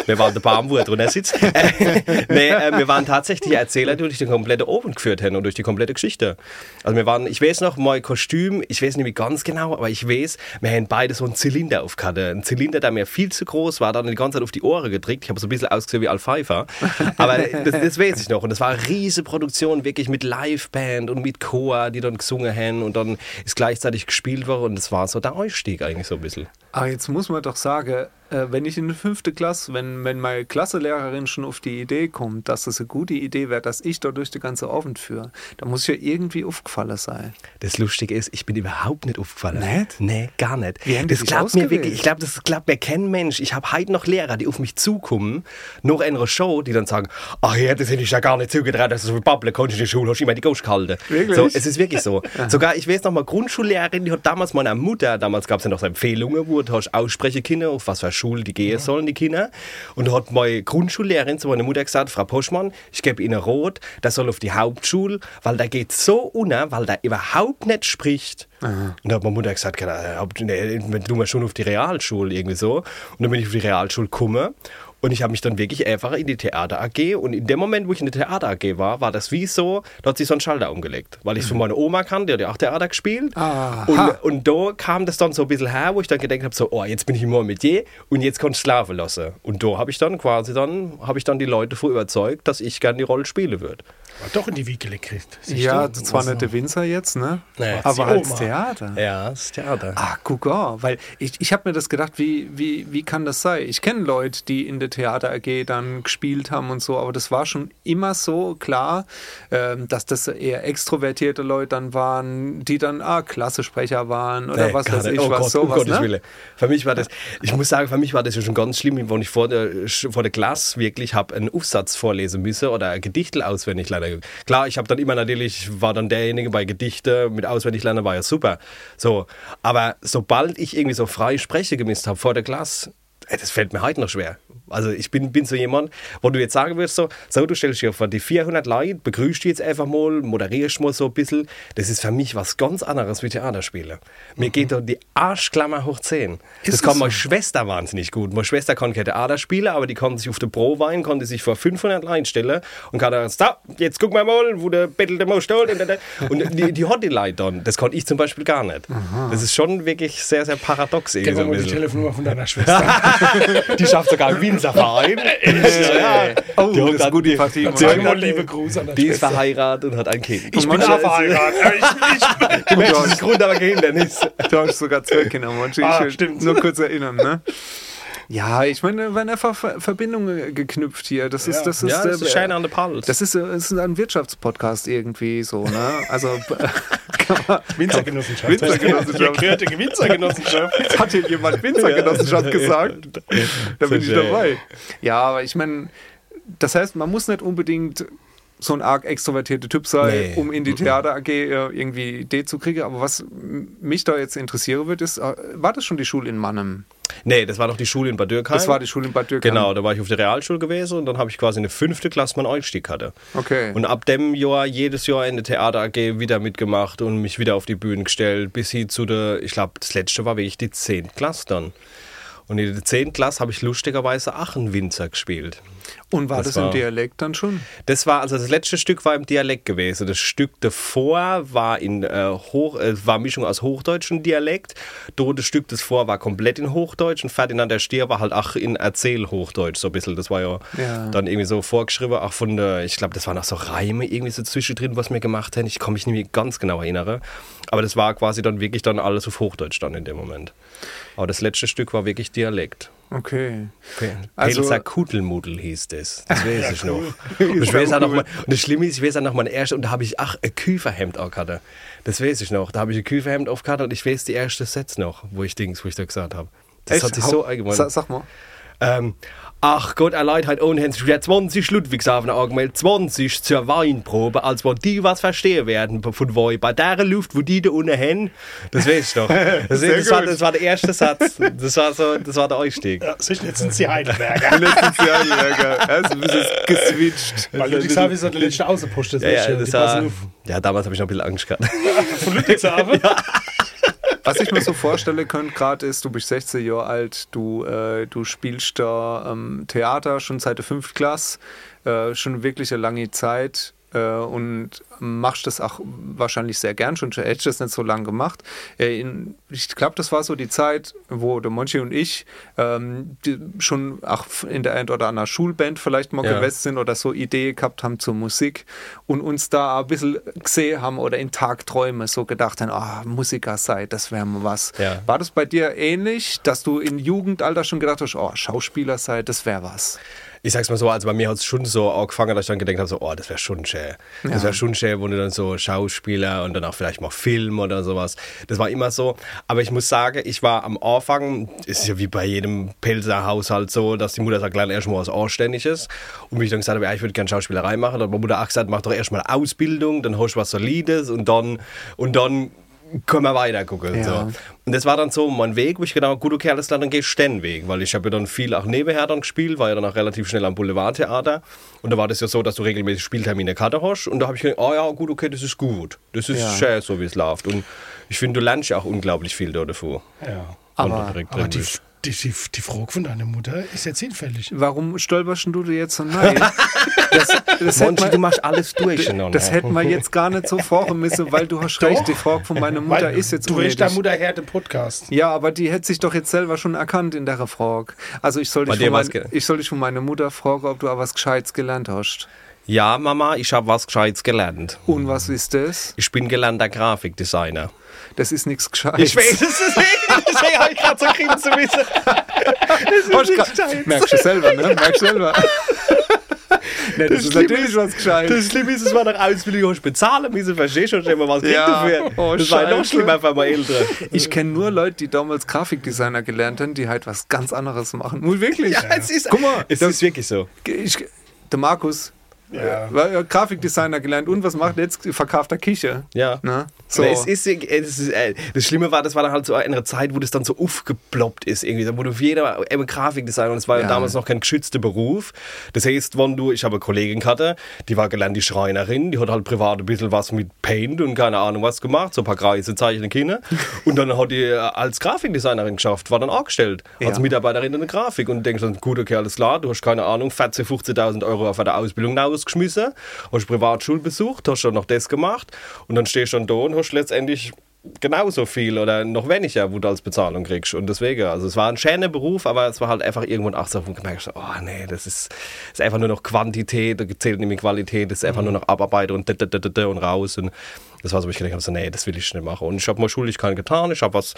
Wir [LAUGHS] waren der Baum, wo er sitzt. [LAUGHS] Äh, nee, äh, wir waren tatsächlich Erzähler, die durch den kompletten Oben geführt haben und durch die komplette Geschichte. Also wir waren, ich weiß noch, mein Kostüm, ich weiß nicht mehr ganz genau, aber ich weiß, wir haben beide so einen Zylinder aufgehabt. Ein Zylinder, der mir viel zu groß war, dann die ganze Zeit auf die Ohren gedrückt. Ich habe so ein bisschen ausgesehen wie Al Pfeiffer. Aber das, das weiß ich noch. Und das war eine riesige Produktion, wirklich mit Liveband und mit Chor, die dann gesungen haben und dann ist gleichzeitig gespielt worden. Und das war so der Einstieg eigentlich so ein bisschen. Aber jetzt muss man doch sagen, äh, wenn ich in die fünfte Klasse, wenn, wenn meine Klasselehrerin schon auf die Idee kommt, dass es eine gute Idee wäre, dass ich da durch die ganze Abend führe, dann muss ich ja irgendwie aufgefallen sein. Das Lustige ist, ich bin überhaupt nicht aufgefallen. Nicht? Nee, gar nicht. Wie haben das glaubt mir wirklich, ich glaube, das glaubt mir kein Mensch. Ich habe heute noch Lehrer, die auf mich zukommen, nach einer Show, die dann sagen, ach ja, das hätte ich ja gar nicht zugetraut, dass du so viel babbeln kannst in der Schule, hast du immer die Ghost gehalten. Wirklich? So, es ist wirklich so. Sogar, ich weiß noch mal, Grundschullehrerin, die hat damals meiner Mutter, damals gab es ja noch so Empfehlungen, wo du hast aussprechen können, auf was für Schule die gehen sollen, die Kinder. Und da hat meine Grundschullehrerin zu meiner Mutter gesagt, Frau Poschmann, ich gebe Ihnen Rot, der soll auf die Hauptschule, weil der geht so unter, weil der überhaupt nicht spricht. Und da hat meine Mutter gesagt, keine Ahnung, du mal schon auf die Realschule irgendwie so. Und dann bin ich auf die Realschule gekommen. Und ich habe mich dann wirklich einfach in die Theater AG und in dem Moment, wo ich in der Theater AG war, war das wie so, da hat sich so ein Schalter umgelegt. Weil ich es von meiner Oma kannte, die hat ja auch Theater gespielt. Aha. Und, und da kam das dann so ein bisschen her, wo ich dann gedacht habe, so, oh, jetzt bin ich im Metier und jetzt kannst du schlafen lassen. Und da habe ich dann quasi dann, habe ich dann die Leute davon überzeugt, dass ich gerne die Rolle spielen würde. War doch in die Wiege gekriegt. Ja, du? zwar nicht der Winzer jetzt, ne? Nee. aber als Oma. Theater. Ja, das Theater. Ah, guck an, weil ich, ich habe mir das gedacht, wie, wie, wie kann das sein? Ich kenne Leute, die in der Theater AG dann gespielt haben und so, aber das war schon immer so klar, ähm, dass das eher extrovertierte Leute dann waren, die dann ah, Klassesprecher waren oder Nee, was weiß nicht. ich, oh was Gott, sowas. um Gottes ne? Willen. Für mich war das, ich muss sagen, für mich war das ja schon ganz schlimm, wenn ich vor der, vor der Klasse wirklich habe einen Aufsatz vorlesen müssen oder ein Gedichtel auswendig lernen. Klar, ich habe dann immer natürlich, war dann derjenige bei Gedichte mit auswendig lernen, war ja super. So, aber sobald ich irgendwie so frei spreche gemisst habe vor der Klasse, das fällt mir heute noch schwer. Also ich bin, bin so jemand, wo du jetzt sagen würdest, so, so du stellst dich vor die 400 Leute, begrüßt die jetzt einfach mal, moderierst mal so ein bisschen. Das ist für mich was ganz anderes wie Theaterspielen. Mir geht da die Arschklammer hoch 10. das es kann so? meine Schwester wahnsinnig gut. Meine Schwester kann kein Theater spielen, aber die konnte sich auf der Pro-Wein, konnte sich vor 500 Leute stellen und kann dann, so, jetzt guck mal mal, wo der Bettel der Most steht. Und die, die hat die Leute dann. Das konnte ich zum Beispiel gar nicht. Das ist schon wirklich sehr, sehr paradox. Gib so mir ein mal die. Telefonnummer von deiner Schwester. [LAUGHS] Die schafft sogar [LAUGHS] einen Winzerverein. [LAUGHS] ja. Oh, Die das ist gut, die Partie. Liebe Grüße an Die ist verheiratet und hat ein Kind. Ich bin auch verheiratet. [LAUGHS] Ich, ist Grund, aber Hindernis. Du hast sogar zwei Kinder, Monchi. Ich Ah, stimmt. nur kurz erinnern, ne? Ja, ich meine, da werden einfach Ver- Verbindungen geknüpft hier. Das ist, Ja. das ist, Ja, das äh, ist Schein an der Puls. Das ist, äh, das ist ein Wirtschaftspodcast irgendwie so, ne? Also [LAUGHS] man, Winzergenossenschaft. Winzergenossenschaft. Erklärte [LAUGHS] Winzergenossenschaft. hat hier jemand Winzergenossenschaft gesagt? [LAUGHS] Da bin ich dabei. Ja, aber ich meine, das heißt, man muss nicht unbedingt so ein arg extrovertierter Typ sein, Nee. um in die Theater AG äh, irgendwie Idee zu kriegen. Aber was mich da jetzt interessieren wird, ist, äh, war das schon die Schule in Mannheim? Nee, das war doch die Schule in Bad Dürkheim. Das war die Schule in Bad Dürkheim. Genau, da war ich auf der Realschule gewesen und dann habe ich quasi eine fünfte Klasse meinen Einstieg hatte. Okay. Und ab dem Jahr jedes Jahr in der Theater AG wieder mitgemacht und mich wieder auf die Bühne gestellt, bis hin zu der, ich glaube, das letzte war wirklich die 10. Klasse dann. Und in der 10. Klasse habe ich lustigerweise Achenwinzer gespielt. Und war das das, im war- Dialekt dann schon? Das war, also das letzte Stück war im Dialekt gewesen. Das Stück davor war in äh, Hoch, äh, war Mischung aus Hochdeutsch und Dialekt. Das Stück davor war komplett in Hochdeutsch und Ferdinand der Stier war halt auch in Erzählhochdeutsch so ein bisschen. Das war ja, Ja. dann irgendwie so vorgeschrieben, auch von der, ich glaube, das waren auch so Reime irgendwie so zwischendrin, was wir gemacht haben. Ich kann mich nicht mehr ganz genau erinnern. Aber das war quasi dann wirklich dann alles auf Hochdeutsch dann in dem Moment. Aber das letzte Stück war wirklich Dialekt. Okay. Also, Pelzer Kudelmudel hieß das. Das weiß ich noch. Und, ich [LAUGHS] weiß auch noch mal, und das Schlimme ist, ich weiß auch noch mein erster, und da habe ich, ach, ein Küferhemd auch gehabt. Das weiß ich noch. Da habe ich ein Küferhemd aufgehabt und ich weiß die erste Sätze noch, wo ich Dings, wo ich da gesagt habe. Das Echt? hat sich so allgemein. Sa sag mal. Ähm, ach Gott, erleid halt ohne Hände. Ich 20 Ludwigshafen angemeldet, 20 zur Weinprobe, als wir die was verstehen werden von Woi. Bei der Luft, wo die da unten hin, das weiß ich noch. [LAUGHS] Das, Sehr das, war, das war der erste Satz. Das war, so, das war der Einstieg. Ja, jetzt sind sie Heidelberger. Letztes Jahr, Berger. Er ist ein bisschen geswitcht. Weil Ludwigshafen ist ja der letzte Außenpost. Das Ja, ja, ist, das war, ja, damals habe ich noch ein bisschen Angst gehabt. Von Ludwigshafen? [LAUGHS] Was ich mir so vorstellen könnte, gerade ist, du bist 16 Jahre alt, du, äh, du spielst da ähm, Theater schon seit der 5. Klasse, äh, schon wirklich eine lange Zeit. Äh, und machst das auch wahrscheinlich sehr gern, schon hättest das nicht so lange gemacht. Äh, ich glaube, das war so die Zeit, wo der Monchi und ich ähm, schon auch in der ein oder anderen Schulband vielleicht mal Ja. gewesen sind oder so Idee gehabt haben zur Musik und uns da ein bisschen gesehen haben oder in Tagträume so gedacht haben, ah, Musiker sei, das wäre mal was. Ja. War das bei dir ähnlich, dass du im Jugendalter schon gedacht hast, oh, Schauspieler sei, das wäre was? Ich sag's mal so, also bei mir hat es schon so angefangen, dass ich dann gedacht habe, so, oh, das wäre schon schön. Das Ja. wäre schon schön, wo du dann so Schauspieler und dann auch vielleicht mal Film oder sowas. Das war immer so. Aber ich muss sagen, ich war am Anfang, ist ja wie bei jedem Pelzer Haushalt so, dass die Mutter sagt, lern erstmal was Anständiges. Und wie ich dann gesagt habe, ja, ich würde gerne Schauspielerei machen, dann hat meine Mutter auch gesagt, mach doch erstmal Ausbildung, dann hast du was Solides und dann, und dann können wir weiter gucken. Ja. So. Und das war dann so mein Weg, wo ich gedacht habe, gut, okay, alles klar, dann ich den Weg. Weil ich habe ja dann viel auch nebenher dann gespielt, war ja dann auch relativ schnell am Boulevardtheater. Und da war das ja so, dass du regelmäßig Spieltermine Karte hast. Und da habe ich gedacht, oh ja, gut, okay, das ist gut. Das ist Ja. schön, so wie es läuft. Und ich finde, du lernst ja auch unglaublich viel da davor. Ja. Aber- du direkt Aber die. Die, die, die Frage von deiner Mutter ist jetzt hinfällig. Warum stolperst du dir jetzt so nein? Das, das, hätte Monchi, du man, machst alles durcheinander. das hätten wir jetzt gar nicht so vorher müssen, weil du hast recht, die Frage von meiner Mutter Weil ist jetzt Du deiner unnötig. Mutter her den Podcast. Ja, aber die hätte sich doch jetzt selber schon erkannt in der Frage. Also ich soll, dich von, mein, ich soll dich von meiner Mutter fragen, ob du auch was Gescheites gelernt hast. Ja, Mama, ich habe was Gescheites gelernt. Und was ist das? Ich bin gelernter Grafikdesigner. Das ist nichts Gescheites. Ich weiß es deswegen, deswegen habe ich gerade so grinsen müssen. Hast du grad- Merkst du selber, ne? Merkst du selber. nee, das, ist Schlimme natürlich was Gescheites. Das Schlimme ist, es war nach Ausbildung, hast du bezahlen müssen, verstehst du? Mal was Ja. dafür. Oh, das war noch Scheiße. schlimmer für meine Eltern. Ich kenne nur Leute, die damals Grafikdesigner gelernt haben, die halt was ganz anderes machen. Nur wirklich. Ja, es ist, Guck mal, es das- ist wirklich so. Ich, der Markus, Ja. ja Grafikdesigner gelernt und was macht jetzt? Verkauft er Küche. Ja. Ne? So. Aber Es ist, es ist, äh, das Schlimme war, das war dann halt so eine Zeit, wo das dann so aufgeploppt ist, irgendwie, wo du für jeder eben Grafikdesigner und es war Ja. damals noch kein geschützter Beruf. Das heißt, wenn du, ich habe eine Kollegin gehabt, die war gelernte Schreinerin, die hat halt privat ein bisschen was mit Paint und keine Ahnung was gemacht, so ein paar Kreise zeichnen können. [LAUGHS] Und dann hat die äh, als Grafikdesignerin geschafft, war dann angestellt, als Ja. Mitarbeiterin in der Grafik und denkst dann, gut, okay, alles klar, du hast keine Ahnung, 14.000, 15.000 Euro auf der Ausbildung ausgeschmissen, hast Privatschule besucht, hast dann noch das gemacht und dann stehst du dann da und hast letztendlich genauso viel oder noch weniger, wo du als Bezahlung kriegst. Und deswegen, also es war ein schöner Beruf, aber es war halt einfach irgendwann auch so, wo gemerkt oh nee, das ist, ist einfach nur noch Quantität, da zählt nicht mehr Qualität, das ist einfach nur noch Abarbeiten und da, da, da, da, da und raus. Und das war so, wo ich gedacht habe, so, nee, das will ich nicht machen. Und ich habe mal Schuldigkeit getan, ich habe was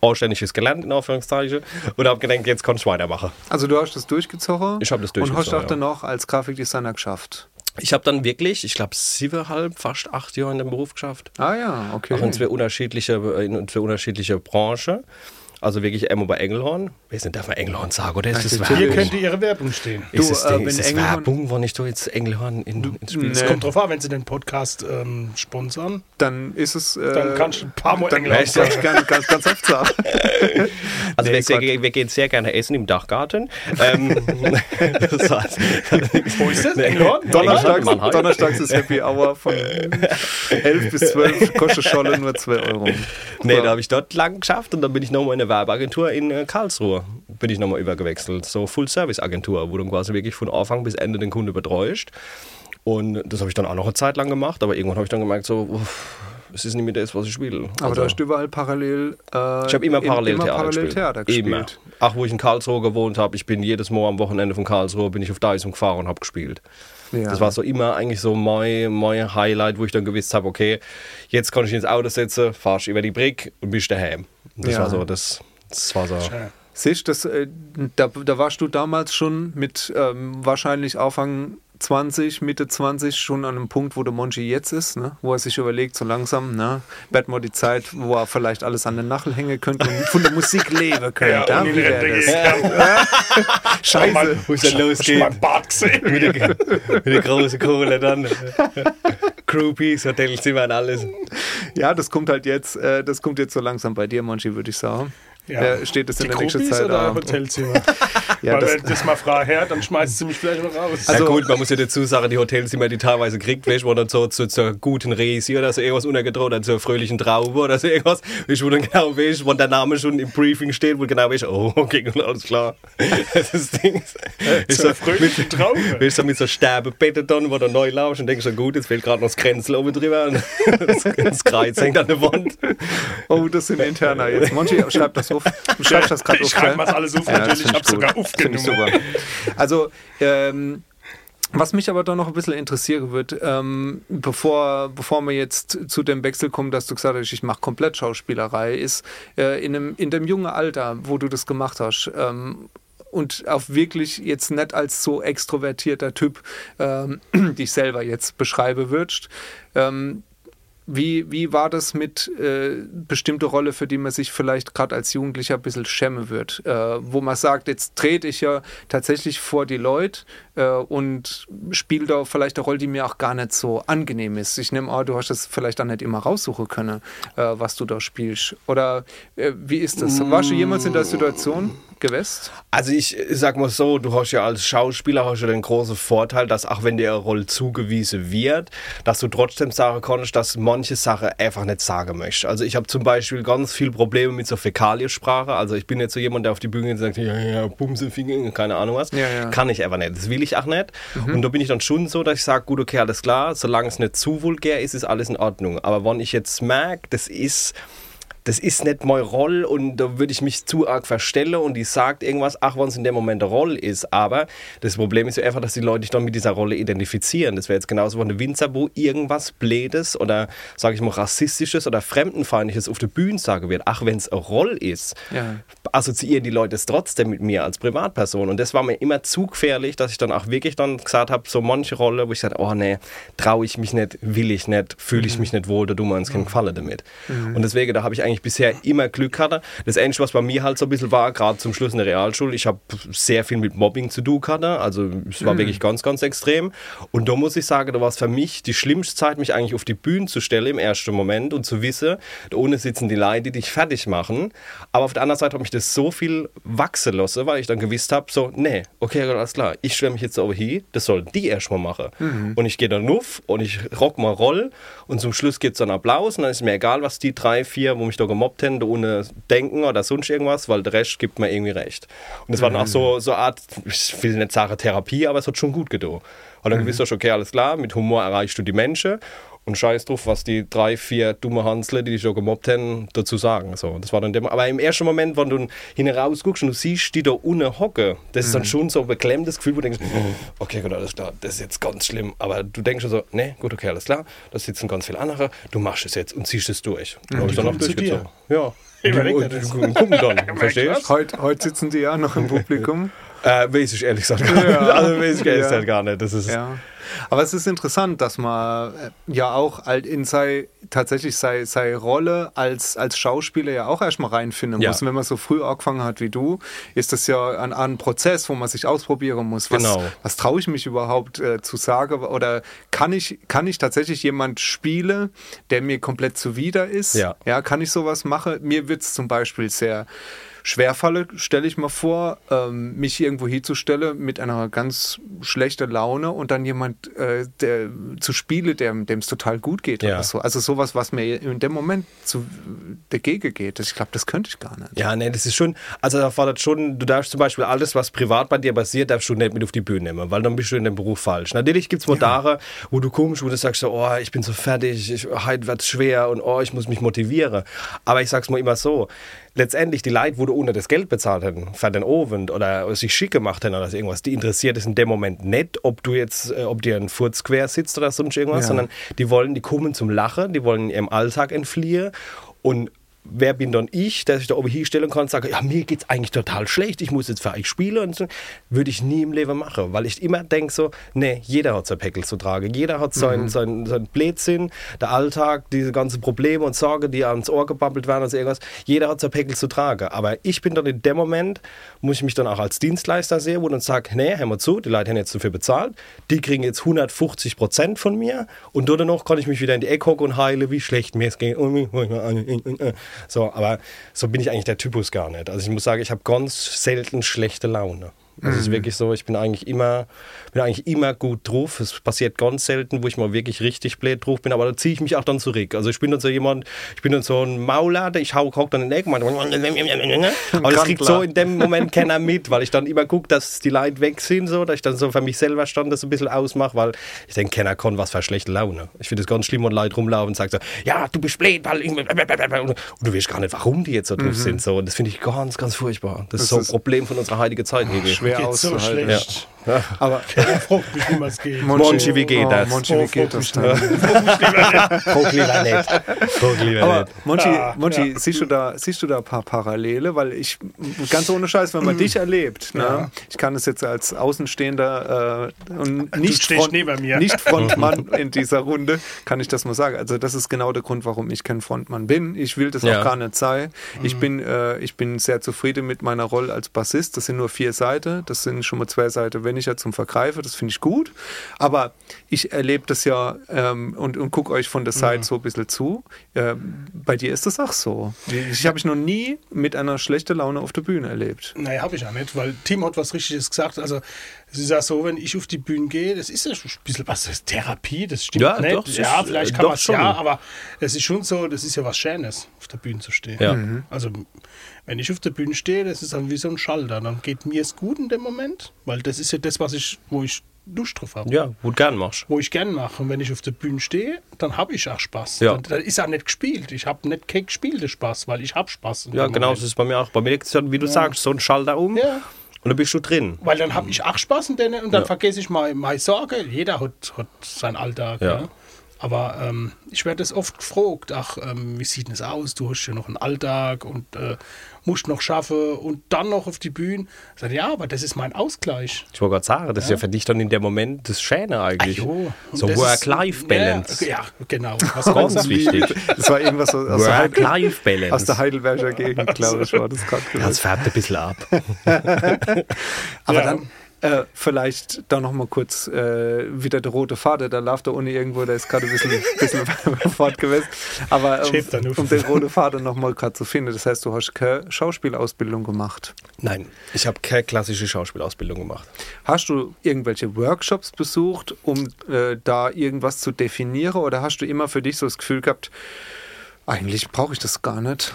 Anständiges gelernt, in Anführungszeichen, und habe gedacht, jetzt kann ich weitermachen. Also du hast das durchgezogen? Ich hab das Und hast durchgezogen, auch dann noch als Grafikdesigner geschafft? Ich habe dann wirklich, ich glaube, siebeneinhalb, fast acht Jahre in dem Beruf geschafft. Ah ja, okay. Auch in zwei unterschiedliche, in zwei unterschiedliche Branchen. Also wirklich einmal bei Engelhorn. Weiß nicht, darf man Engelhorn sagen oder ist das. Hier Werbung? könnte ihre Werbung stehen. Ist Du, es, äh, ist es Engelhorn- Werbung, wenn ich da jetzt Engelhorn in, ins Spiel Nee. Es kommt drauf an, wenn sie den Podcast ähm, sponsern, Dann ist es. Äh, dann kannst du ein paar Mal dann England kannst du sagen. ganz, ganz, ganz [LAUGHS] oft sagen. Also Nee, wir, sehr, wir gehen sehr gerne essen im Dachgarten. ähm, [LAUGHS] das war's. Wo ist das? Nee. England? Donnerstags, Mannheim. Donnerstags ist Happy Hour von 11 bis 12, kostet Scholle nur 2 Euro. Nee, da habe ich dort lang geschafft und dann bin ich nochmal in eine Werbeagentur in äh, Karlsruhe. Bin ich nochmal übergewechselt. So Full-Service-Agentur, wo du quasi wirklich von Anfang bis Ende den Kunde betreust. Und das habe ich dann auch noch eine Zeit lang gemacht, aber irgendwann habe ich dann gemerkt, so, uff, es ist nicht mehr das, was ich will. Aber Also, du hast überall parallel. Äh, ich habe immer parallel immer Theater parallel gespielt. Theater gespielt. Immer. Auch wo ich in Karlsruhe gewohnt habe, ich bin jedes Mal am Wochenende von Karlsruhe bin ich auf Dyson gefahren und habe gespielt. Ja. Das war so immer eigentlich so mein, mein Highlight, wo ich dann gewusst habe, okay, jetzt kann ich ins Auto setzen, fahrst über die Brick und bist daheim. Das Ja. war so, das, das war so. Siehst du, das, äh, da, da warst du damals schon mit ähm, wahrscheinlich Anfang 20, Mitte 20 schon an einem Punkt, wo der Monchi jetzt ist, ne? wo er sich überlegt, so langsam, ne? wird mal die Zeit, wo er vielleicht alles an den Nachel hängen könnte und von der Musik leben [LAUGHS] könnte. Ja, Wie wäre das? Scheiße. Wo es dann losgeht. mein Bart gesehen? mit, der, mit der großen Kohle dann. [LAUGHS] Groupies, Hotelzimmer und alles. Ja, das kommt halt jetzt, äh, das kommt jetzt so langsam bei dir, Monchi, würde ich sagen. Ja. äh, steht es in der nächsten Zeit. oder ähm, Hotelzimmer? [LAUGHS] ja, Weil das, wenn das mal Frau her, dann schmeißt sie mich vielleicht mal raus. Also Also- gut, man muss ja dazu sagen, die Hotels, die teilweise kriegt, weißt, du, wo dann so zu, zur guten Resi oder so irgendwas untergedroht oder zur fröhlichen Traube oder so irgendwas, weißt, du, wo dann genau weißt, wo der Name schon im Briefing steht, wo du genau weißt, oh, okay, alles klar. [LAUGHS] Das ist das Ding. Ist zur so, fröhlichen Traube. Weißt du, mit so Sterbebetten dann, wo du neu laufst und denkst so, gut, jetzt fehlt gerade noch das Kränzel oben drüber und [LAUGHS] das, das Kreuz hängt an der Wand. oh, das sind interner jetzt. Monchi, schreib das auf. Du schreibst das gerade Ich auf. schreibe gell? mal alles auf, Ja, das natürlich. Ich habe sogar ich aufgenommen. Also, ähm, was mich aber doch noch ein bisschen interessieren wird, ähm, bevor, bevor wir jetzt zu dem Wechsel kommen, dass du gesagt hast, ich mache komplett Schauspielerei, ist äh, in, dem, in dem jungen Alter, wo du das gemacht hast, ähm, und auch wirklich jetzt nicht als so extrovertierter Typ ähm, [CLEARS THROAT] dich selber jetzt beschreibe würdest, ähm, wie, wie war das mit äh, bestimmte Rolle, für die man sich vielleicht gerade als Jugendlicher ein bisschen schämen wird? Äh, wo man sagt, jetzt trete ich ja tatsächlich vor die Leute äh, und spiele da vielleicht eine Rolle, die mir auch gar nicht so angenehm ist. Ich nehme an, du hast das vielleicht auch nicht immer raussuchen können, äh, was du da spielst. Oder äh, wie ist das? Warst du jemals in der Situation gewesen? Also ich sag mal so, du hast ja als Schauspieler hast ja den großen Vorteil, dass auch wenn dir eine Rolle zugewiesen wird, dass du trotzdem sagen kannst, dass manche Sachen einfach nicht sagen möchtest. Also ich habe zum Beispiel ganz viel Probleme mit so Fäkaliensprache. Also ich bin jetzt so jemand, der auf die Bühne geht und sagt, ja, ja, Bumsefinger, keine Ahnung was. Ja, ja. Kann ich einfach nicht. Das will ich auch nicht. Und da bin ich dann schon so, dass ich sage, gut, okay, alles klar, solange es nicht zu vulgär ist, ist alles in Ordnung. Aber wenn ich jetzt merke, das ist das ist nicht meine Rolle und da würde ich mich zu arg verstellen und die sagt irgendwas, ach, wenn es in dem Moment eine Rolle ist. Aber das Problem ist ja einfach, dass die Leute sich dann mit dieser Rolle identifizieren. Das wäre jetzt genauso von der Winzerbo irgendwas Blödes oder, sage ich mal, rassistisches oder fremdenfeindliches auf der Bühne sagen wird. Ach, wenn es eine Rolle ist, Ja. assoziieren die Leute es trotzdem mit mir als Privatperson. Und das war mir immer zu gefährlich, dass ich dann auch wirklich dann gesagt habe, so manche Rolle, wo ich sage, oh nee, traue ich mich nicht, will ich nicht, fühle ich mich nicht wohl, da tun wir uns keinen Gefallen damit. Und deswegen, da habe ich eigentlich bisher immer Glück gehabt. Das Einzige, was bei mir halt so ein bisschen war, gerade zum Schluss in der Realschule, ich habe sehr viel mit Mobbing zu tun gehabt. Also es war wirklich ganz, ganz extrem. Und da muss ich sagen, da war es für mich die schlimmste Zeit, mich eigentlich auf die Bühne zu stellen im ersten Moment und zu wissen, da ohne sitzen die Leute, die dich fertig machen. Aber auf der anderen Seite hat mich das so viel wachsen lassen, weil ich dann gewusst habe, so, nee, okay, alles klar, ich stelle mich jetzt aber hier, das sollen die erstmal machen. Und ich gehe dann auf und ich rock mal Roll und zum Schluss gibt es dann Applaus und dann ist mir egal, was die drei, vier, wo mich da gemobbt haben, da ohne denken oder sonst irgendwas, weil der Rest gibt mir irgendwie recht. Und das war dann auch so, so eine Art, ich will nicht sagen Therapie, aber es hat schon gut getan. Und dann gewusst du, okay, alles klar, mit Humor erreichst du die Menschen und scheiß drauf, was die drei, vier dumme Hansle, die dich schon gemobbt haben, dazu sagen. So, das war dann dem, aber im ersten Moment, wenn du hinaus guckst und du siehst die da unten hocken, das ist dann schon so ein beklemmtes Gefühl, wo du denkst, [LAUGHS] okay, gut, alles klar, das ist jetzt ganz schlimm. Aber du denkst schon so, nee, gut, okay, alles klar, da sitzen ganz viele andere, du machst es jetzt und ziehst es durch. Und habe ich dann auch kommen zu dir. durchgezogen. Ja. Überleg Und- dir das. gucken dann, [LAUGHS] verstehst du? Heute, heute sitzen die ja noch im [LAUGHS] Publikum. Äh, weiß ich ehrlich gesagt gar Ja. nicht. Also weiß ich ehrlich Ja. gesagt gar nicht. Das ist, Ja. Aber es ist interessant, dass man äh, ja auch halt in sei, tatsächlich sei, sei Rolle als, als Schauspieler ja auch erstmal reinfinden muss. Und wenn man so früh angefangen hat wie du, ist das ja ein, ein Prozess, wo man sich ausprobieren muss. Was, Genau. was traue ich mich überhaupt äh, zu sagen? Oder kann ich, kann ich tatsächlich jemand spielen, der mir komplett zuwider ist? Ja. ja kann ich sowas machen? Mir wird es zum Beispiel sehr schwerfalle, stelle ich mal vor, ähm, mich irgendwo hinzustellen mit einer ganz schlechten Laune und dann jemand äh, der, zu spielen, dem es total gut geht. Ja. Oder so. Also sowas, was mir in dem Moment zu dagegen geht. Ich glaube, das könnte ich gar nicht. Ja, nee, das ist schon, also da fordert schon, du darfst zum Beispiel alles, was privat bei dir passiert, darfst du nicht mit auf die Bühne nehmen, weil dann bist du in dem Beruf falsch. Natürlich gibt es Modare, wo du kommst, wo du sagst so, oh, ich bin so fertig, ich, heute wird schwer und oh, ich muss mich motivieren. Aber ich sag's mal immer so, letztendlich die Leute, wo du ohne das Geld bezahlt hätten, für den Ofen oder sich schick gemacht hätten oder irgendwas, die interessiert es in dem Moment nicht, ob du jetzt, äh, ob dir ein Furz quer sitzt oder sonst irgendwas, Ja. sondern die wollen, die kommen zum Lachen, die wollen ihrem Alltag entfliehen und wer bin dann ich, der sich da oben hinstellen kann und sagen, ja, mir geht's eigentlich total schlecht, ich muss jetzt für euch spielen und so, würde ich nie im Leben machen, weil ich immer denke so, nee, jeder hat sein Päckel zu tragen, jeder hat seinen sein, sein Blödsinn, der Alltag, diese ganzen Probleme und Sorgen, die ans Ohr gebabbelt werden und so irgendwas, jeder hat sein Päckel zu tragen, aber ich bin dann in dem Moment, muss ich mich dann auch als Dienstleister sehen, wo dann sage, nee, hör mal zu, die Leute haben jetzt dafür bezahlt, die kriegen jetzt 150 Prozent von mir und danach kann ich mich wieder in die Ecke hocken und heile, wie schlecht mir es geht. So, aber so bin ich eigentlich der Typus gar nicht. Also ich muss sagen, ich habe ganz selten schlechte Laune. Also es ist wirklich so, ich bin eigentlich immer, bin eigentlich immer gut drauf. Es passiert ganz selten, wo ich mal wirklich richtig blöd drauf bin, aber da ziehe ich mich auch dann zurück. Also ich bin dann so jemand, ich bin dann so ein Maulader, ich hau hock dann in den Eck, [LAUGHS] aber das kriegt so in dem Moment keiner mit, weil ich dann immer gucke, dass die Leute weg sind, so, dass ich dann so für mich selber stand das ein bisschen ausmache, weil ich denke, keiner kann was für schlechte Laune. Ich finde es ganz schlimm, wenn Leute rumlaufen und sagen so, ja, du bist blöd, weil ich, und du weißt gar nicht, warum die jetzt so drauf sind. So. Und das finde ich ganz, ganz furchtbar. Das, ist so ein Problem von unserer heutigen Zeit. Hegi. Schwer Geht so auszuhalten. schlecht. [LAUGHS] Aber Er fragt mich, wie es geht. Monchi, wie geht oh, das? Monchi, wie geht frag das? Guck [LAUGHS] lieber nicht. Guck lieber nicht. Monchi, Ah, Monchi ja. siehst, du da, siehst du da ein paar Parallele? Weil ich, ganz ohne Scheiß, wenn man dich erlebt, ne? Ja. ich kann es jetzt als Außenstehender äh, und nicht, mir. nicht [LAUGHS] Frontmann in dieser Runde, kann ich das mal sagen. Also das ist genau der Grund, warum ich kein Frontmann bin. Ich will das Ja. auch gar nicht sein. Mhm. Ich, bin, äh, ich bin sehr zufrieden mit meiner Rolle als Bassist. Das sind nur vier Seiten. Das sind schon mal zwei Seiten weniger zum Vergreifen. Das finde ich gut. Aber ich erlebe das ja ähm, und, und gucke euch von der Seite so ein bisschen zu. Ähm, bei dir ist das auch so. Ich habe ich noch nie mit einer schlechten Laune auf der Bühne erlebt. Nein, habe ich auch nicht, weil Tim hat was Richtiges gesagt. Also, es ist ja so, wenn ich auf die Bühne gehe, das ist ja schon ein bisschen was, das ist Therapie, das stimmt Ja, nicht. doch, ja, ist, vielleicht äh, kann man es schon. ja, aber es ist schon so, das ist ja was Schönes, auf der Bühne zu stehen. Ja. Also, wenn ich auf der Bühne stehe, das ist dann wie so ein Schalter. Dann geht mir es gut in dem Moment, weil das ist ja das, was ich, wo ich Lust drauf habe. Ja, wo du gern machst. Wo ich gern mache. Und wenn ich auf der Bühne stehe, dann habe ich auch Spaß. Ja. Dann, dann ist auch nicht gespielt. Ich habe nicht keinen gespielten Spaß, weil ich habe Spaß. Ja, genau, Moment. das ist bei mir auch. Bei mir es dann, wie du sagst, so ein Schalter um Ja. Und dann bist du drin. Weil dann habe ich auch Spaß in denen und dann Ja. vergesse ich mal meine Sorge. Jeder hat, hat seinen Alltag. Ja. Ja. Aber ähm, ich werde das oft gefragt, ach, ähm, wie sieht denn das aus? Du hast ja noch einen Alltag und äh, musst noch schaffen und dann noch auf die Bühne. Ich sage, ja, aber das ist mein Ausgleich. Ich wollte gerade sagen, das ist ja für dich dann in dem Moment das Schöne eigentlich. Und so Work-Life-Balance. Ja, ja, genau. Was [LAUGHS] Ganz ganz wichtig. [LAUGHS] Das war irgendwas aus, aus, der, Heidel, aus Work-Life-Balance. der Heidelberger Gegend, glaube ich, war das gerade. Das färbt ein bisschen ab. [LAUGHS] Aber Ja. dann äh, vielleicht da noch mal kurz äh, wieder der rote Faden, da läuft der Uni irgendwo, der ist gerade ein bisschen, [LAUGHS] bisschen [LAUGHS] fort gewesen. Aber um, auf. um den roten Faden noch mal gerade zu finden, das heißt, du hast keine Schauspielausbildung gemacht. Nein, ich habe keine klassische Schauspielausbildung gemacht. Hast du irgendwelche Workshops besucht, um äh, da irgendwas zu definieren oder hast du immer für dich so das Gefühl gehabt, eigentlich brauche ich das gar nicht?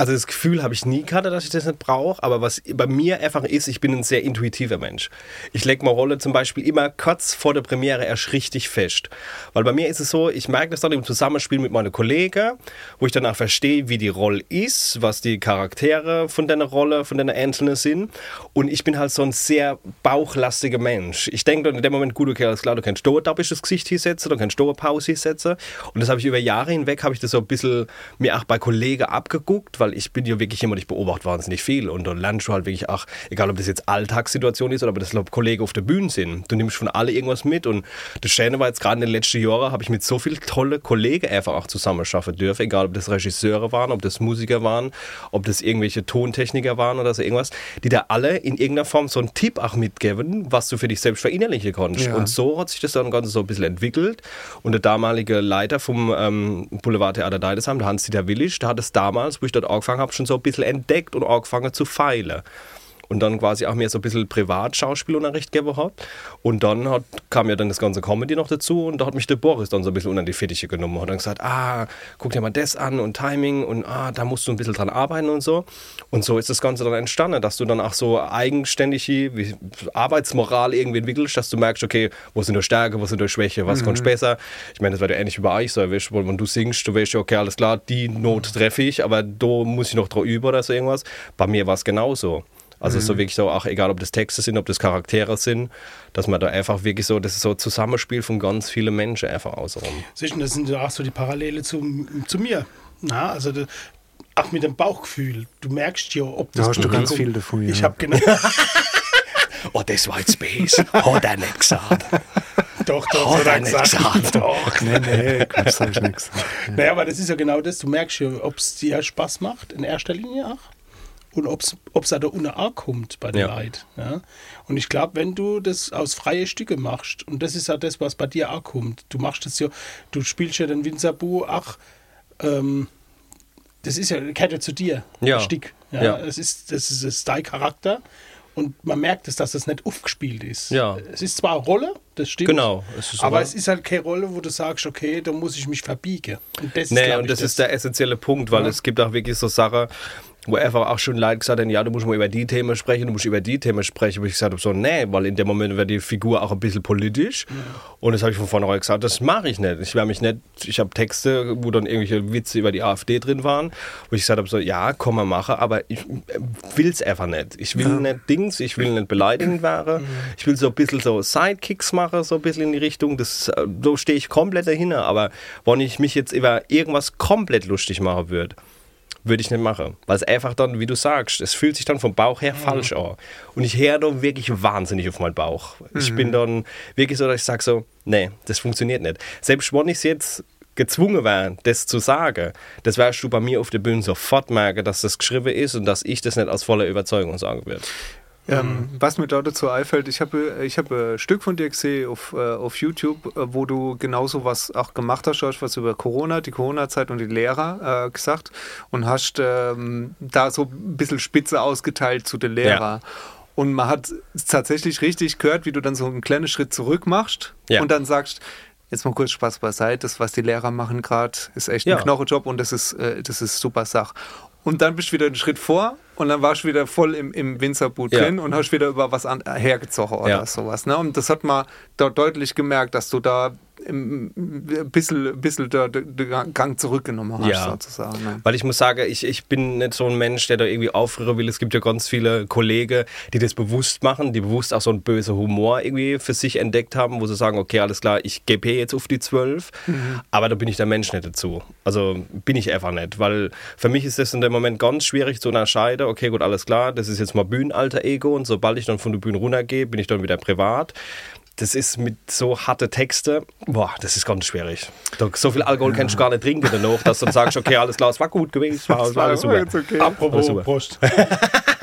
Also das Gefühl habe ich nie gehabt, dass ich das nicht brauche, aber was bei mir einfach ist, ich bin ein sehr intuitiver Mensch. Ich lege meine Rolle zum Beispiel immer kurz vor der Premiere erst richtig fest. Weil bei mir ist es so, ich merke das dann im Zusammenspiel mit meinen Kollegen, wo ich danach verstehe, wie die Rolle ist, was die Charaktere von der Rolle, von der Einzelnen sind. Und ich bin halt so ein sehr bauchlastiger Mensch. Ich denke dann in dem Moment, gut, okay, alles klar, du kannst da da das Gesicht hinsetzen, du kannst da Pause hinsetzen. Und das habe ich über Jahre hinweg, habe ich das so ein bisschen mir auch bei Kollegen abgeguckt, weil ich bin ja wirklich jemand, ich beobachte wahnsinnig viel und dann lernst du halt wirklich auch, egal ob das jetzt Alltagssituation ist oder ob das ob Kollegen auf der Bühne sind, du nimmst von alle irgendwas mit und das Schöne war jetzt gerade in den letzten Jahren, habe ich mit so vielen tollen Kollegen einfach auch zusammenarbeiten dürfen, egal ob das Regisseure waren, ob das Musiker waren, ob das irgendwelche Tontechniker waren oder so irgendwas, die da alle in irgendeiner Form so einen Tipp auch mitgeben, was du für dich selbst verinnerlichen konntest. Ja. Und so hat sich das dann ganz so ein bisschen entwickelt und der damalige Leiter vom ähm, Boulevard Theater Deidesheim, der Hans-Dieter Willisch, der hat es damals, wo ich dort angefangen habe, schon so ein bisschen entdeckt und angefangen zu feilen. Und dann quasi auch mir so ein bisschen Privatschauspielunterricht gegeben hat. Und dann hat, kam ja dann das ganze Comedy noch dazu und da hat mich der Boris dann so ein bisschen unter die Fittiche genommen und hat dann gesagt, ah, guck dir mal das an und Timing und ah, da musst du ein bisschen dran arbeiten und so. Und so ist das Ganze dann entstanden, dass du dann auch so eigenständige wie Arbeitsmoral irgendwie entwickelst, dass du merkst, okay, wo sind die Stärke, wo sind die Schwäche, was kannst du besser. Ich meine, das wird ja ähnlich wie bei euch so, weißt, wenn du singst, du weißt ja, okay, alles klar, die Not treffe ich, aber da muss ich noch drauf üben oder so irgendwas. Bei mir war es genauso. Also so wirklich so, auch egal ob das Texte sind, ob das Charaktere sind, dass man da einfach wirklich so, das ist so ein Zusammenspiel von ganz vielen Menschen einfach außenrum. Sicher, das sind ja auch so die Parallele zu, zu mir. Na, also da- auch mit dem Bauchgefühl. Du merkst ja, ob das Da hast du ganz kommt. viel davon, ja. Ich habe genau. [LAUGHS] Oh, das war jetzt Space. Hat er nicht gesagt. doch, doch, Hat hat er nicht gesagt. gesagt. [LAUGHS] Doch. Nee, nee, Quatsch, sag ich nichts. Naja, aber das ist ja genau das. Du merkst ja, ob es dir Spaß macht, in erster Linie auch. Und ob es auch da unten ankommt bei den Ja. Leuten. Ja? Und ich glaube, wenn du das aus freie Stücke machst, und das ist ja das, was bei dir ankommt, du machst das ja, du spielst ja den Winzerbu auch ähm, das ist ja Kette zu dir, Ja. ein Stück. Ja, Ja. Es ist, das ist, das ist dein Charakter und man merkt es, dass das nicht aufgespielt ist. Ja. Es ist zwar eine Rolle, das stimmt. Genau, es ist aber es ist halt keine Rolle, wo du sagst, okay, da muss ich mich verbiegen. Und das ist, Nee, glaub und ich, das, ist der essentielle Punkt, weil Ja. es gibt auch wirklich so Sachen, wo einfach auch schon Leute gesagt haben, ja, du musst mal über die Themen sprechen, du musst über die Themen sprechen. Wo ich gesagt habe, so, nee, weil in dem Moment wird die Figur auch ein bisschen politisch. Und das habe ich von vornherein gesagt, das mache ich nicht. Ich werde mich nicht, ich habe Texte, wo dann irgendwelche Witze über die AfD drin waren, wo ich gesagt habe, so, ja, komm mal machen, aber ich will es einfach nicht. Ich will nicht Dings, ich will nicht beleidigend werden. Ich will so ein bisschen so Sidekicks machen, so ein bisschen in die Richtung. Das, äh, so stehe ich komplett dahinter. Aber wenn ich mich jetzt über irgendwas komplett lustig machen würde, würde ich nicht machen. Weil es einfach dann, wie du sagst, es fühlt sich dann vom Bauch her falsch an. Und ich höre dann wirklich wahnsinnig auf meinen Bauch. Ich bin dann wirklich so, dass ich sage so, nee, das funktioniert nicht. Selbst wenn ich es jetzt gezwungen wäre, das zu sagen, das wirst du bei mir auf der Bühne sofort merken, dass das geschrieben ist und dass ich das nicht aus voller Überzeugung sagen würde. Ähm, was mir da dazu einfällt, ich habe ich hab ein Stück von dir gesehen auf, äh, auf YouTube, äh, wo du genauso was auch gemacht hast, hast was über Corona, die Corona-Zeit und die Lehrer äh, gesagt und hast ähm, da so ein bisschen Spitze ausgeteilt zu den Lehrern. Und man hat tatsächlich richtig gehört, wie du dann so einen kleinen Schritt zurück machst Ja. und dann sagst, jetzt mal kurz Spaß beiseite, das, was die Lehrer machen gerade, ist echt Ja. ein Knochenjob und das ist, äh, das ist super Sach. Und dann bist du wieder einen Schritt vor und dann warst du wieder voll im, im Winzerboot Ja. drin und hast wieder über was an, hergezogen oder Ja. sowas. Ne? Und das hat man da deutlich gemerkt, dass du da ein bisschen, bisschen der Gang zurückgenommen hast, Ja. sozusagen. Ne? Weil ich muss sagen, ich, ich bin nicht so ein Mensch, der da irgendwie aufrühren will. Es gibt ja ganz viele Kollegen, die das bewusst machen, die bewusst auch so einen bösen Humor irgendwie für sich entdeckt haben, wo sie sagen, okay, alles klar, ich gebe hier jetzt auf die 12, aber da bin ich der Mensch nicht dazu. Also bin ich einfach nicht, weil für mich ist das in dem Moment ganz schwierig zu unterscheiden, okay, gut, alles klar, das ist jetzt mal Bühnenalter Ego und sobald ich dann von der Bühne runtergehe, bin ich dann wieder privat. Das ist mit so harte Texte, boah, das ist ganz schwierig. So viel Alkohol kannst du gar nicht trinken danach, dass du dann sagst, okay, alles klar, es war gut gewesen, es war, war alles super. jetzt okay. Alles Apropos super. Prost. [LAUGHS]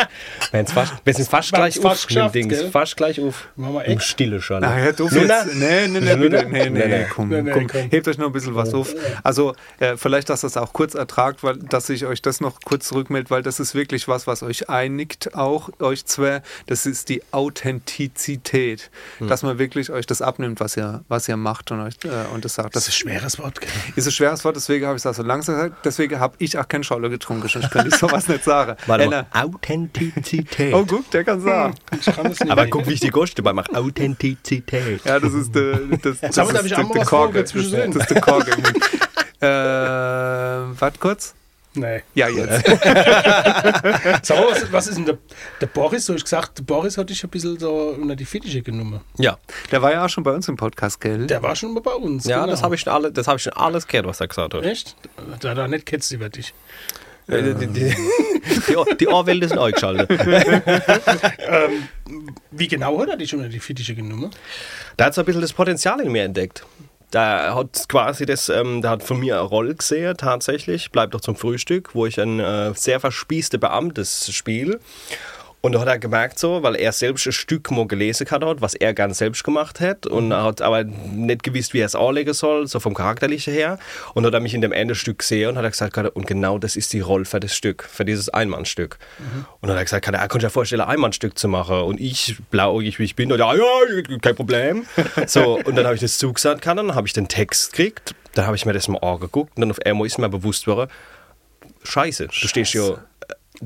Wir haben's fast, sind fast gleich auf fast mit dem Dings. gell? Fast gleich auf. Machen wir Im echt? Stille schon. Ach ja, Nun, jetzt. Nee, nee, nee, bitte. Nee, nee, komm, komm. Hebt euch noch ein bisschen was auf. Also, äh, vielleicht, dass das auch kurz ertragt, weil, dass ich euch das noch kurz zurückmelde, weil das ist wirklich was, was euch einigt, auch euch zwei. Das ist die Authentizität. Hm. Dass man wirklich euch das abnimmt, was ihr, was ihr macht und euch äh, und das sagt. Das Das ist ein schweres Wort, gell? ist ein schweres Wort, deswegen habe ich es auch so langsam gesagt. Deswegen habe ich auch keinen Scholle getrunken. Ich kann ich sowas nicht sagen. Warte mal. Anna- Authentizität. Oh, gut, der kann sagen. Ich kann das nicht. Aber guck, wie ich die dabei mache. Authentizität. Ja, das ist der, das, das aber darf ist der, Korke. Das, das ist der Korke. [LAUGHS] äh, warte kurz. Nee. Ja, jetzt. [LAUGHS] Mal, was, was ist denn der, der Boris? So, ich gesagt, der Boris hat dich ein bisschen so unter die Fittiche genommen. Ja, Der war ja auch schon bei uns im Podcast, gell? Der war schon mal bei uns. ja genau. das habe ich, schon alle, das hab ich schon alles gehört, was er gesagt hat. Echt? Da hat er nicht ketzt über dich. Die, die, die, die Ohrwelt ist neu geschaltet. Wie genau hat er dich unter die Fittiche genommen? Da hat so ein bisschen das Potenzial in mir entdeckt. Da hat quasi das, ähm, da hat von mir eine Rolle gesehen, tatsächlich, bleibt doch zum Frühstück, wo ich ein äh, sehr verspießte Beamtes spiele. Und da hat er gemerkt so, weil er selbst ein Stück mal gelesen hat, was er gern selbst gemacht hat und er hat aber nicht gewusst, wie er es anlegen soll, so vom Charakterlichen her. Und dann hat er mich in dem Ende Stück gesehen und hat er gesagt, und genau das ist die Rolle für das Stück, für dieses Einmannstück. Und dann hat er gesagt, er konnte sich ja vorstellen, ein Einmannstück zu machen. Und ich, blauäugig wie ich bin, und ja, ja, kein Problem. [LAUGHS] So, und dann habe ich das zugesagt, kann, dann habe ich den Text gekriegt, dann habe ich mir das mal angeguckt und dann auf einmal ist mir bewusst geworden, Scheiße, du stehst ja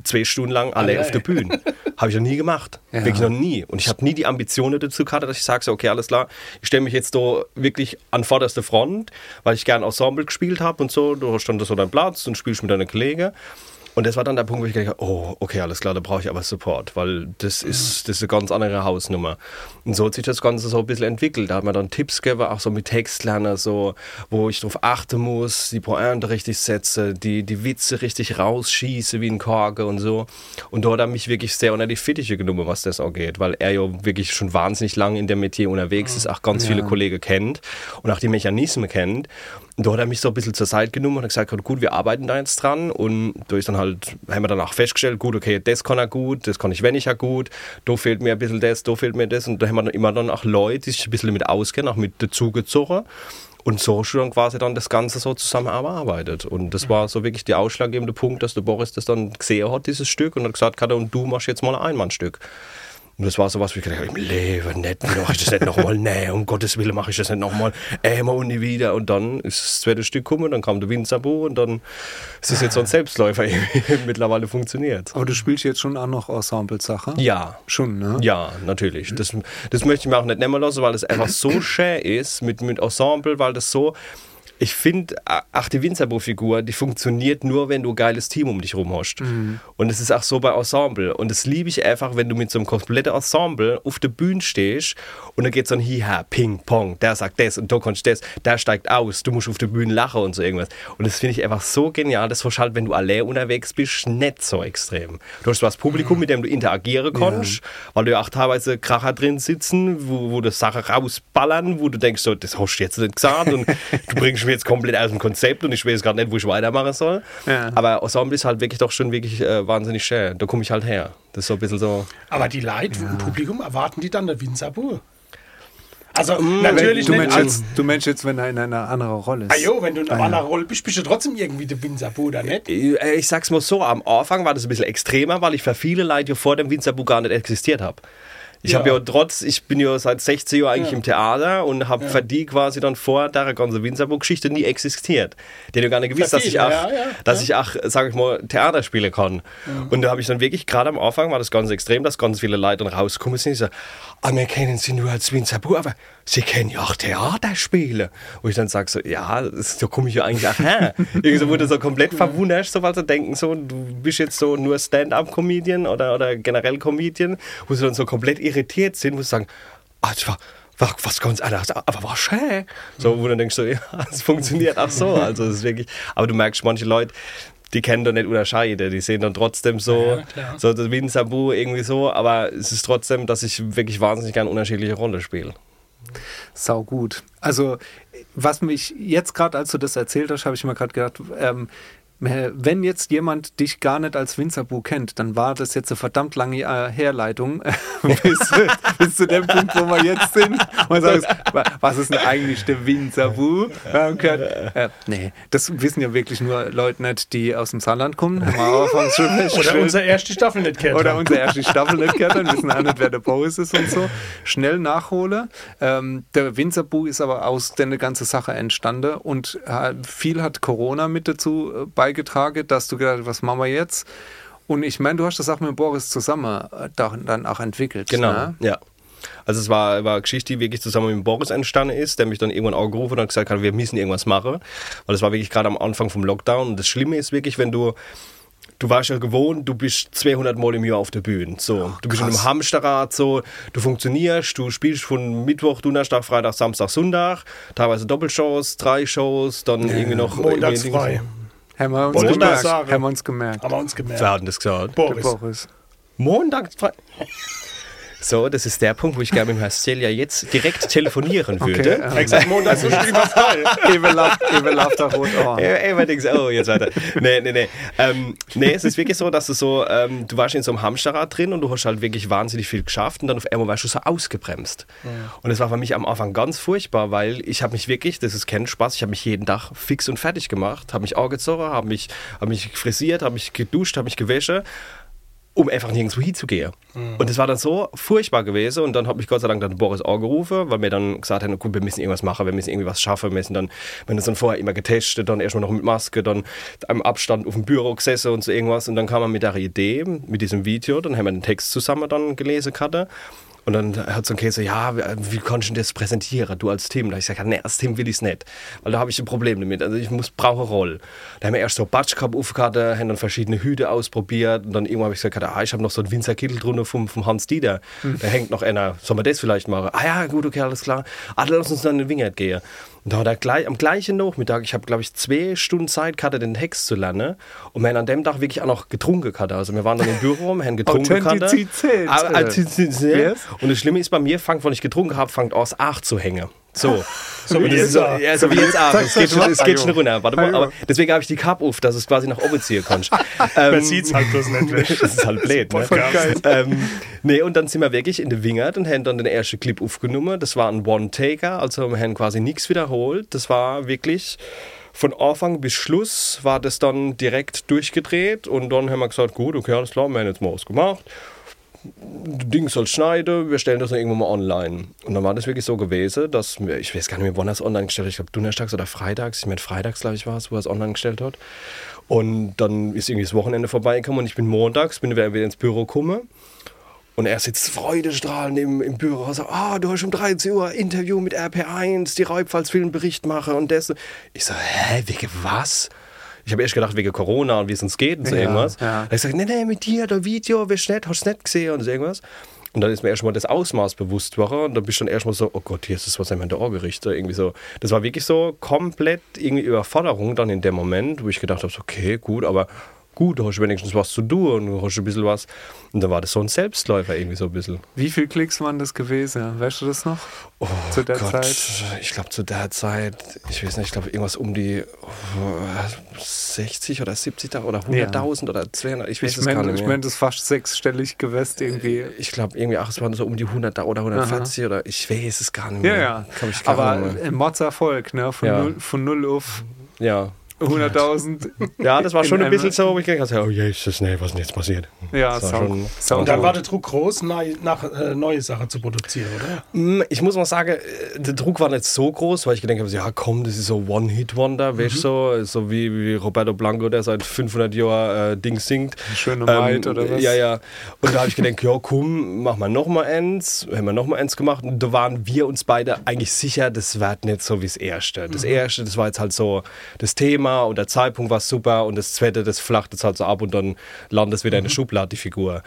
zwei Stunden lang alle Allein. auf der Bühne. [LAUGHS] habe ich noch nie gemacht. Ja. Wirklich noch nie. Und ich habe nie die Ambitionen dazu gehabt, dass ich sage, so, okay, alles klar, ich stelle mich jetzt da wirklich an vorderste Front, weil ich gern Ensemble gespielt habe und so. Du hast dann so deinen Platz und spielst mit deinen Kollegen. Und das war dann der Punkt, wo ich gedacht habe, oh, okay, alles klar, da brauche ich aber Support, weil das ist, das ist eine ganz andere Hausnummer. Und so hat sich das Ganze so ein bisschen entwickelt. Da hat man dann Tipps gegeben, auch so mit Textlernen, so, wo ich darauf achten muss, die Pointe richtig setze, die, die Witze richtig rausschieße wie ein Korke und so. Und da hat mich wirklich sehr unter die Fittiche genommen, was das auch geht, weil er ja wirklich schon wahnsinnig lange in dem Metier unterwegs ist, auch ganz viele Kollegen kennt und auch die Mechanismen kennt. Da hat er mich so ein bisschen zur Seite genommen und gesagt, gut, wir arbeiten da jetzt dran. Und da ist dann halt, haben wir dann auch festgestellt, gut, okay, das kann er gut, das kann ich weniger gut, da fehlt mir ein bisschen das, da fehlt mir das. Und da haben wir dann immer dann auch Leute, die sich ein bisschen damit auskennen, auch mit dazugezogen. Und so hast du dann quasi dann das Ganze so zusammen erarbeitet. Und das war so wirklich der ausschlaggebende Punkt, dass der Boris das dann gesehen hat, dieses Stück, und hat gesagt, hat, und du machst jetzt mal ein Einmannstück. Und das war so was, wie ich gedacht habe, im Leben nicht, mache ich das nicht nochmal, [LAUGHS] nee, um Gottes Willen mache ich das nicht nochmal, immer und nie wieder. Und dann ist das zweite Stück gekommen, dann kam der Winzerbo und dann ist es jetzt so ein [LAUGHS] Selbstläufer, [LAUGHS] mittlerweile funktioniert. Aber du spielst jetzt schon auch noch Ensemble-Sache? Ja. Schon, ne? Ja, natürlich. Das, das möchte ich mir auch nicht nehmen lassen, weil es einfach so [CLEARS THROAT] schön ist mit, mit Ensemble, weil das so ich finde, ach, die Winzerbo-Figur, die funktioniert nur, wenn du ein geiles Team um dich rum hast. Mhm. Und es ist auch so bei Ensemble. Und das liebe ich einfach, wenn du mit so einem kompletten Ensemble auf der Bühne stehst und dann geht so ein Hiha, Ping, Pong, der sagt das und da kannst das, der steigt aus, du musst auf der Bühne lachen und so irgendwas. Und das finde ich einfach so genial. Das hast halt, wenn du allein unterwegs bist, nicht so extrem. Du hast das Publikum, mhm. mit dem du interagieren kannst, ja. weil du ja auch teilweise Kracher drin sitzen, wo, wo das Sachen rausballern, wo du denkst, so, das hast du jetzt nicht gesagt und [LAUGHS] du bringst mir jetzt komplett aus dem Konzept und ich weiß gerade nicht, wo ich weitermachen soll. Ja. Aber Ensemble ist halt wirklich doch schon wirklich äh, wahnsinnig schön. Da komme ich halt her. Das ist so ein bisschen so. Aber die Leute ja. im Publikum erwarten die dann der Winzerbuhr. Also mm, natürlich du meinst, jetzt, du meinst jetzt, wenn er in einer anderen Rolle ist. Ah jo, wenn du in einer ah, anderen Rolle bist, bist du trotzdem irgendwie der Winzerbu, oder nicht? Ich, äh, ich sag's mal so, am Anfang war das ein bisschen extremer, weil ich für viele Leute vor dem Winzerbu gar nicht existiert habe. Ich ja. habe ja trotz, ich bin ja seit 16 Jahren eigentlich ja. im Theater und habe ja. für die quasi dann vor der ganzen Winzerburg-Geschichte nie existiert. Die hätte gar nicht gewusst, dass ich auch, dass ich auch, sage ich mal, Theater spielen kann. Und da habe ich dann wirklich, gerade am Anfang war das ganz extrem, dass ganz viele Leute dann rauskommen sind und so, ah, wir kennen Sie nur als Winzerburg, aber Sie kennen ja auch Theaterspiele. Wo ich dann sage so, ja, da komme ich ja eigentlich her. Irgendwie wurde so komplett verwundert, so, weil sie denken so, du bist jetzt so nur Stand-up-Comedian oder, oder generell Comedian, wo sie dann so komplett irritiert sind, wo sie sagen, ah, das war, war was ganz anderes, aber war schön. So, wo du dann denkst so, ja, [LAUGHS] es funktioniert auch so. Also es ist wirklich, aber du merkst, manche Leute, die kennen da nicht unterscheiden. Die sehen dann trotzdem so, ja, so das Winsabu irgendwie so, aber es ist trotzdem, dass ich wirklich wahnsinnig gerne unterschiedliche Rollen spiele. Sau gut. Also, was mich jetzt gerade, als du das erzählt hast, habe ich mir gerade gedacht, ähm, wenn jetzt jemand dich gar nicht als Winzerbu kennt, dann war das jetzt eine verdammt lange äh, Herleitung [LAUGHS] bis, bis, zu dem Punkt, wo wir jetzt sind. Und sagst, was ist denn eigentlich der Winzerbu? Äh, nee, das wissen ja wirklich nur Leute nicht, die aus dem Saarland kommen. Oder unsere erste Staffel nicht kennen. Oder unsere erste Staffel nicht kennen, wissen auch nicht, wer der Boris ist und so. Schnell nachhole. Ähm, der Winzerbu ist aber aus der ganze Sache entstanden und äh, viel hat Corona mit dazu äh, beigetragen beigetragen, dass du gedacht hast, was machen wir jetzt? Und ich meine, du hast das auch mit Boris zusammen äh, dann auch entwickelt. Genau, ne? ja. Also es war, war eine Geschichte, die wirklich zusammen mit Boris entstanden ist, der mich dann irgendwann auch gerufen hat und gesagt hat, wir müssen irgendwas machen. Weil es war wirklich gerade am Anfang vom Lockdown. Und das Schlimme ist wirklich, wenn du du warst ja gewohnt, du bist 200 Mal im Jahr auf der Bühne. So, du bist in einem Hamsterrad, so, du funktionierst, du spielst von Mittwoch, Donnerstag, Freitag, Samstag, Sonntag, teilweise Doppelshows, drei Shows, dann ja. irgendwie noch Montagsfrei. Haben wir uns, gemerkt. Haben wir uns gemerkt. Haben wir uns gemerkt. Wer hat das gesagt? Boris. Boris. Montag. So, das ist der Punkt, wo ich gerne mit Herrn Celia jetzt direkt telefonieren würde. Okay, ähm, Exakt, Montag so still was frei. Eben läuft da rot an. Eben denkst oh, jetzt weiter. Nee, nee, nee. Ähm, nee, es ist wirklich so, dass du so, ähm, du warst in so einem Hamsterrad drin und du hast halt wirklich wahnsinnig viel geschafft und dann auf einmal warst du so ausgebremst. Ja. Und das war für mich am Anfang ganz furchtbar, weil ich habe mich wirklich, das ist kein Spaß, ich habe mich jeden Tag fix und fertig gemacht, habe mich angezogen, habe mich, hab mich frisiert, habe mich geduscht, habe mich gewäscht um einfach nirgendwo hinzugehen. Mhm. Und das war dann so furchtbar gewesen. Und dann hat mich Gott sei Dank dann Boris angerufen, weil wir dann gesagt haben, gut, wir müssen irgendwas machen, wir müssen irgendwie was schaffen. Wir müssen dann, haben das dann vorher immer getestet, dann erstmal noch mit Maske, dann am Abstand auf dem Büro gesessen und so irgendwas. Und dann kam man mit der Idee, mit diesem Video, dann haben wir den Text zusammen dann gelesen hatte. Und dann hat so ein Käse, ja, wie kannst du das präsentieren, du als Team? Da ich gesagt, nee, als Team will ich es nicht, weil da habe ich ein Problem damit. Also ich muss, brauche eine Rolle. Da haben wir erst so Batschkap aufgehabt, haben dann verschiedene Hüte ausprobiert und dann irgendwann habe ich gesagt, ah, ich habe noch so einen Winzerkittel drunter vom, vom Hans Dieter. Mhm. Da hängt noch einer, sollen wir das vielleicht machen? Ah ja, gut, okay, alles klar. Ah, lass uns dann in den Wingert gehen. Und da hat er gleich, am gleichen Nachmittag, ich habe glaube ich zwei Stunden Zeit gehabt, den Text zu lernen. Und wir haben an dem Tag wirklich auch noch getrunken gehabt. Also wir waren dann im Büro, wir haben getrunken Authentizität. Authentizität. Yes. Und das Schlimme ist bei mir, fängt, wenn ich getrunken habe, fängt aus 8 zu hängen. So. So wie jetzt so, ja, so wie jetzt auch. Es geht, schon, es geht schon runter. Warte mal, aber deswegen habe ich die Cup auf, dass es quasi nach oben ziehen kannst. [LAUGHS] Ähm, Man sieht es halt bloß nicht. [LAUGHS] das ist halt blöd, ne? Ähm, nee, und dann sind wir wirklich in der Wingert und haben dann den ersten Clip aufgenommen. Das war ein One-Taker, also wir haben quasi nichts wiederholt. Das war wirklich von Anfang bis Schluss war das dann direkt durchgedreht und dann haben wir gesagt, gut, okay, alles klar, wir haben jetzt mal was gemacht. Das Ding soll schneiden, wir stellen das dann irgendwann mal online. Und dann war das wirklich so gewesen, dass wir, ich weiß gar nicht mehr, wann es online gestellt hat, ich glaube donnerstags oder freitags, ich meine freitags, glaube ich, war es, wo er es online gestellt hat. Und dann ist irgendwie das Wochenende vorbeigekommen und ich bin montags, bin wieder ins Büro gekommen. Und er sitzt freudestrahlend im, im Büro und sagt, ah, du hast um 13 Uhr Interview mit RP1, die Reibfallsfilmbericht mache und das. Ich so, hä, wegen was? Ich habe erst gedacht, wegen Corona und wie es uns geht und so Ja, irgendwas. ja. Da ich gesagt, nee, nee, mit dir, der Video, du nicht, hast du nicht gesehen und so irgendwas. Und dann ist mir erstmal das Ausmaß bewusst geworden und dann bist du dann erstmal so, oh Gott, hier ist das was einem in der Ohr gerichtet. Irgendwie so. Das war wirklich so komplett irgendwie Überforderung dann in dem Moment, wo ich gedacht habe, okay, gut, aber gut, da hast du wenigstens was zu tun und du hast ein bisschen was. Und dann war das so ein Selbstläufer irgendwie so ein bisschen. Wie viele Klicks waren das gewesen? Weißt du das noch? Oh Zu der Gott, Zeit? ich glaube zu der Zeit, ich weiß nicht, ich glaube irgendwas um die oh, 60 oder 70 oder 100.000 oder 200, ich weiß Ich es gar meine, nicht ich mehr. mein, das ist fast sechsstellig gewesen irgendwie. ich glaube irgendwie, ach, es waren so um die 100 oder 140 oder ich weiß es gar nicht Ja, mehr. ja. Gar Aber Mordserfolg, ne? Von, Ja. null, von null auf Ja. 100.000. ja, das war schon ein bisschen so, wo ich gedacht habe, oh Jesus, nee, was ist denn jetzt passiert? Ja, Das war schon- sau Und dann gut. war der Druck groß, nach, äh, neue Sachen zu produzieren, oder? Mm, Ich muss mal sagen, äh, der Druck war nicht so groß, weil ich gedacht habe, ja komm, das ist so One-Hit-Wonder, weißt du, so, so wie, wie Roberto Blanco, der seit 500 Jahren äh, Ding singt. Schöne Maid oder was? Ja, ja. Und da habe ich gedacht, ja komm, mach mal noch mal eins. Haben wir noch mal eins gemacht. Und da waren wir uns beide eigentlich sicher, das wird nicht so wie das Erste. Das Erste, das war jetzt halt so das Thema und der Zeitpunkt war super und das Zweite, das flacht jetzt halt so ab und dann landet es wieder in der Schublade, die Figur.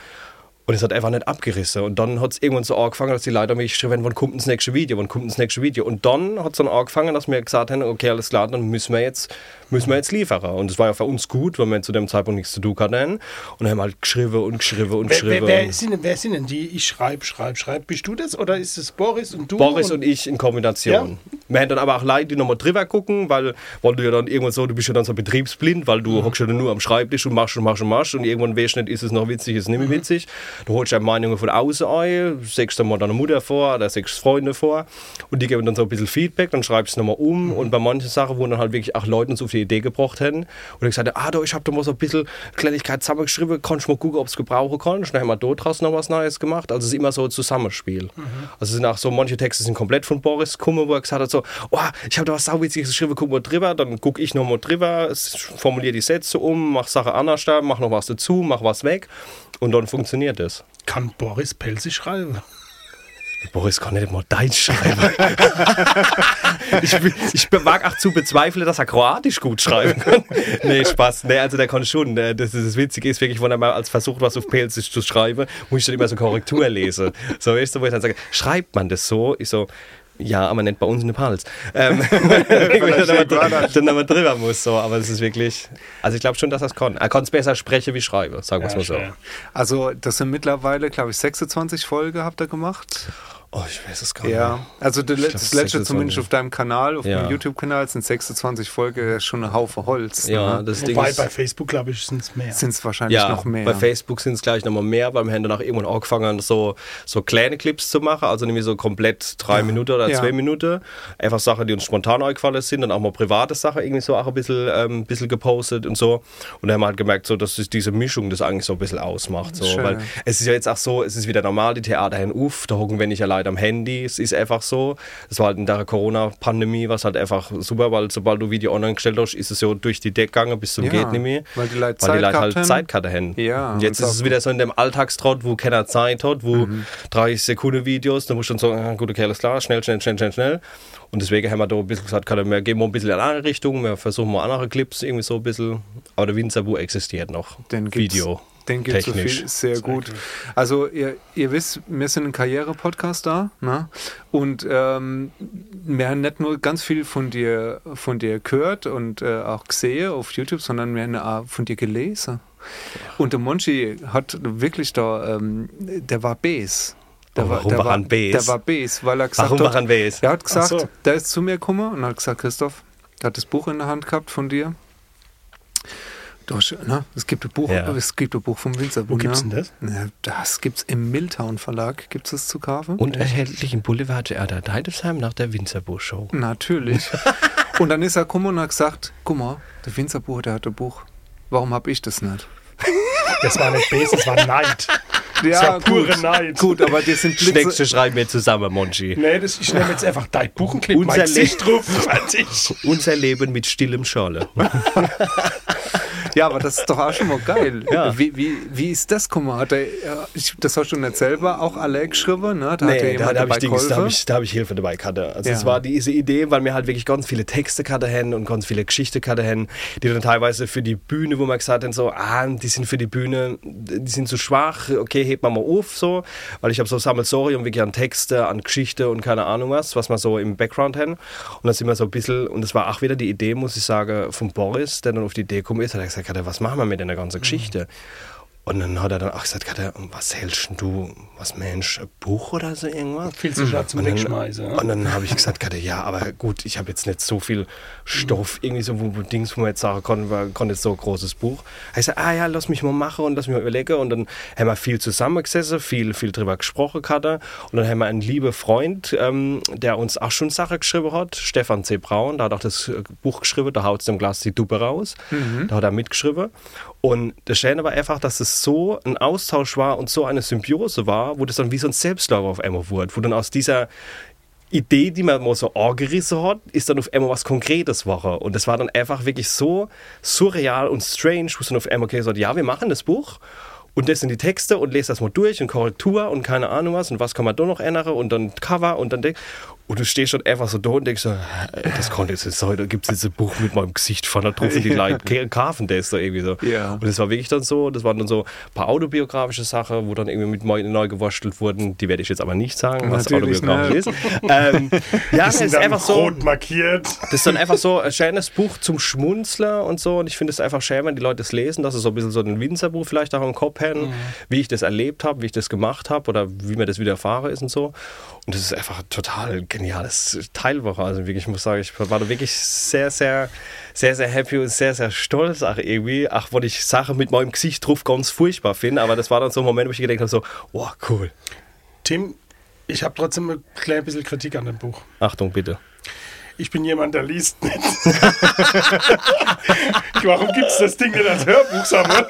Und es hat einfach nicht abgerissen. Und dann hat es irgendwann so angefangen, dass die Leute mich geschrieben haben, wann kommt das nächste Video, wann kommt das nächste Video. Und dann hat es dann angefangen, dass wir gesagt haben, okay, alles klar, dann müssen wir jetzt, müssen wir jetzt liefern. Und das war ja für uns gut, weil wir zu dem Zeitpunkt nichts zu tun hatten. Und haben halt geschrieben und geschrieben und Wer, geschrieben. wer, wer, sind, denn- wer sind denn die? Ich schreibe, schreibe, schreibe. Bist du das oder ist es Boris und du? Boris und ich in Kombination. Wir haben dann aber auch Leute, die nochmal drüber gucken, weil, weil du ja dann irgendwann so, du bist ja dann so betriebsblind, weil du hockst ja dann nur am Schreibtisch und machst und machst und machst und irgendwann weißt du nicht, ist es noch witzig, ist es nicht mehr witzig. Du holst deine Meinungen von außen ein, sägst dann mal deine Mutter vor oder sägst Freunde vor und die geben dann so ein bisschen Feedback, dann schreibst du es nochmal um und bei manchen Sachen, wo dann halt wirklich auch Leute uns auf die Idee gebracht haben und ich gesagt ah, da, ich habe da mal so ein bisschen Kleinigkeit zusammengeschrieben, kannst du mal gucken, ob es gebrauchen kannst. Dann haben wir dort draus noch was Neues gemacht. Also es ist immer so ein Zusammenspiel. Also es sind auch so, manche Texte sind komplett von Boris gekommen, wo er gesagt hat so, oh, ich habe da was sauwitziges geschrieben, guck mal drüber, dann gucke ich nochmal drüber, s- formuliere die Sätze um, mach Sache anders da, mach noch was dazu, mach was weg und dann funktioniert es. Kann Boris Pelzi schreiben? Boris kann nicht mal Deutsch schreiben. [LAUGHS] ich, ich mag auch zu bezweifeln, dass er Kroatisch gut schreiben kann. [LAUGHS] nee, Spaß. Nee, also der kann schon. äh, Das, ist, das Witzige ist wirklich, wenn er mal als versucht, was auf Pelzisch zu schreiben, muss ich dann immer so Korrektur lesen. So, weißt du, wo ich dann sage, schreibt man das so? Ich so, ja, aber nicht bei uns in der Pals. Ähm, [LAUGHS] dann, aber, drüber muss so, aber das ist wirklich, also ich glaube schon, dass er es kann. Er kann es besser sprechen wie schreiben, sagen wir es mal so. Also, das sind mittlerweile, glaube ich, 26 Folgen habt ihr gemacht. Oh, ich weiß es gar nicht. Ja, also das letzte 26. zumindest auf deinem Kanal, auf Ja. dem YouTube-Kanal sind 26 Folgen, schon ein Haufen Holz. Ja, ne? das Ding Wobei ist, bei Facebook, glaube ich, sind es mehr. sind es wahrscheinlich Ja, noch mehr. bei Facebook sind es gleich nochmal mehr, weil wir haben dann auch irgendwann angefangen, so, so kleine Clips zu machen, also nämlich so komplett drei Minuten oder Ja. zwei Minuten. Einfach Sachen, die uns spontan eingefallen sind, dann auch mal private Sachen irgendwie so auch ein bisschen, ähm, bisschen gepostet und so. Und dann haben wir halt gemerkt, so, dass es diese Mischung das eigentlich so ein bisschen ausmacht. So. Schön. Weil es ist ja jetzt auch so, es ist wieder normal, die Theater haben auf, da hocken wir nicht allein am Handy, es ist einfach so. Das war halt in der Corona-Pandemie, was halt einfach super, weil sobald du Video online gestellt hast, ist es so durch die Decke gegangen bis zum Ja, geht nicht mehr. weil die Leute weil die Zeit Leute halt haben. Zeitkarte haben. Ja, Und jetzt und ist es wieder so in dem Alltagstrott, wo keiner Zeit hat, wo Mhm. 30 Sekunden Videos, da musst du dann sagen, ah, gut, okay, alles klar, schnell, schnell, schnell, schnell, schnell. Und deswegen haben wir da ein bisschen gesagt, wir gehen mal ein bisschen in eine andere Richtung, wir versuchen mal andere Clips irgendwie so ein bisschen. Aber der Winzerbu existiert noch. Den Video. Den gibt es viel, sehr gut. Also ihr, ihr wisst, wir sind ein Karriere-Podcast da, ne? Und ähm, wir haben nicht nur ganz viel von dir, von dir gehört und äh, auch gesehen auf YouTube, sondern wir haben auch von dir gelesen. Und der Monchi hat wirklich da, ähm, der war Bass. Der Aber war, warum der war er Bes? Der war Bes, weil er gesagt Warum hat, war er Bes? Er hat gesagt, so. der ist zu mir gekommen und hat gesagt, Christoph, der hat das Buch in der Hand gehabt von dir. Du hast, ne, es gibt ein Buch, Ja. es gibt ein Buch vom Winzer. Wo gibt's denn das? Ja, das gibt's im Milltown Verlag. Gibt's es zu kaufen? Und erhältlich im Boulevard Theater Deidesheim nach der Winzerbuch-Show. Natürlich. [LAUGHS] und dann ist er gekommen und hat gesagt, guck mal, der Winzerbuch, der hat ein Buch. Warum habe ich das nicht? Das war nicht Base, das war Neid. Ja, war pure gut, Neid. Gut, aber das sind Blitze. Nächste schreiben wir zusammen, Monchi. Nee, das, ich nehme jetzt einfach dein Buch und klebe Unser Gesicht drauf. Fertig. Unser Leben mit stillem Schale. [LAUGHS] [LAUGHS] [LAUGHS] Ja, aber das ist doch auch schon mal geil. Ja. Wie, wie, wie ist das? Guck mal, hat er, ja, ich, das hast du nicht selber auch alle geschrieben, ne? Da Nee, da, da habe ich, Dings, da hab ich, da hab ich Hilfe dabei gehabt. Also Ja. es war diese Idee, weil wir halt wirklich ganz viele Texte gehabt haben und ganz viele Geschichten haben, die dann teilweise für die Bühne, wo man gesagt hat, so, ah, die sind für die Bühne, die sind zu schwach, okay, hebt man mal auf, so, weil ich habe so Sammelsorium wirklich an Texte, an Geschichte und keine Ahnung was, was wir so im Background haben. Und dann sind wir so ein bisschen, und das war auch wieder die Idee, muss ich sagen, von Boris, der dann auf die Idee gekommen ist, hat er gesagt, Kater, was machen wir mit der ganzen Geschichte? Und dann hat er dann auch gesagt, was hältst du, was Mensch, ein Buch oder so irgendwas? Viel zu schade zum Und dann, Wegschmeißen. und dann habe ich gesagt, Katja, ja, aber gut, ich habe jetzt nicht so viel Stoff, irgendwie so wo, wo Dings, wo man jetzt sagen kann, war, kann jetzt so ein großes Buch. Ich sagte, ah ja, lass mich mal machen und lass mich mal überlegen. Und dann haben wir viel zusammengesessen, viel, viel drüber gesprochen, Katja. Und dann haben wir einen lieben Freund, ähm, der uns auch schon Sachen geschrieben hat, Stefan C. Braun, der hat auch das Buch geschrieben, da haut es dem Glas die Duppe raus. Da hat er mitgeschrieben. Und das Schöne war einfach, dass es so ein Austausch war und so eine Symbiose war, wo das dann wie so ein Selbstlauf auf einmal wurde, wo dann aus dieser Idee, die man mal so angerissen hat, ist dann auf einmal was Konkretes war. Und das war dann einfach wirklich so surreal und strange, wo es dann auf einmal gesagt, ja, wir machen das Buch und das sind die Texte und lese das mal durch und Korrektur und keine Ahnung was und was kann man da noch ändern und dann Cover und dann denk- und du stehst schon einfach so da und denkst so, "Hä, das konnte jetzt nicht sein, da gibt es jetzt ein Buch mit meinem Gesicht von der und die [LAUGHS] Leute ka- kaufen das da irgendwie so. Ja. Und das war wirklich dann so, das waren dann so ein paar autobiografische Sachen, wo dann irgendwie mit neu, neu gewurstelt wurden, die werde ich jetzt aber nicht sagen, was Natürlich autobiografisch nicht. ist. ähm, [LAUGHS] ja, sind ist einfach so, rot markiert. das ist dann einfach so ein schönes Buch zum Schmunzeln und so. Und ich finde es einfach schön, wenn die Leute es lesen, dass sie so ein bisschen so ein Winzerbuch vielleicht auch im Kopf haben, wie ich das erlebt habe, wie ich das gemacht habe oder wie mir das wieder erfahren ist und so. Und das ist einfach ein total geniales Teilwoche. Also wirklich, ich muss sagen, ich war da wirklich sehr, sehr, sehr, sehr happy und sehr, sehr stolz auch irgendwie. Ach, weil ich Sachen mit meinem Gesicht drauf ganz furchtbar finde. Aber das war dann so ein Moment, wo ich gedacht habe, so, wow, cool. Tim, ich habe trotzdem ein klein bisschen Kritik an dem Buch. Achtung, bitte. Ich bin jemand, der liest nicht. [LAUGHS] Warum gibt es das Ding nicht als Hörbuch, Samuel?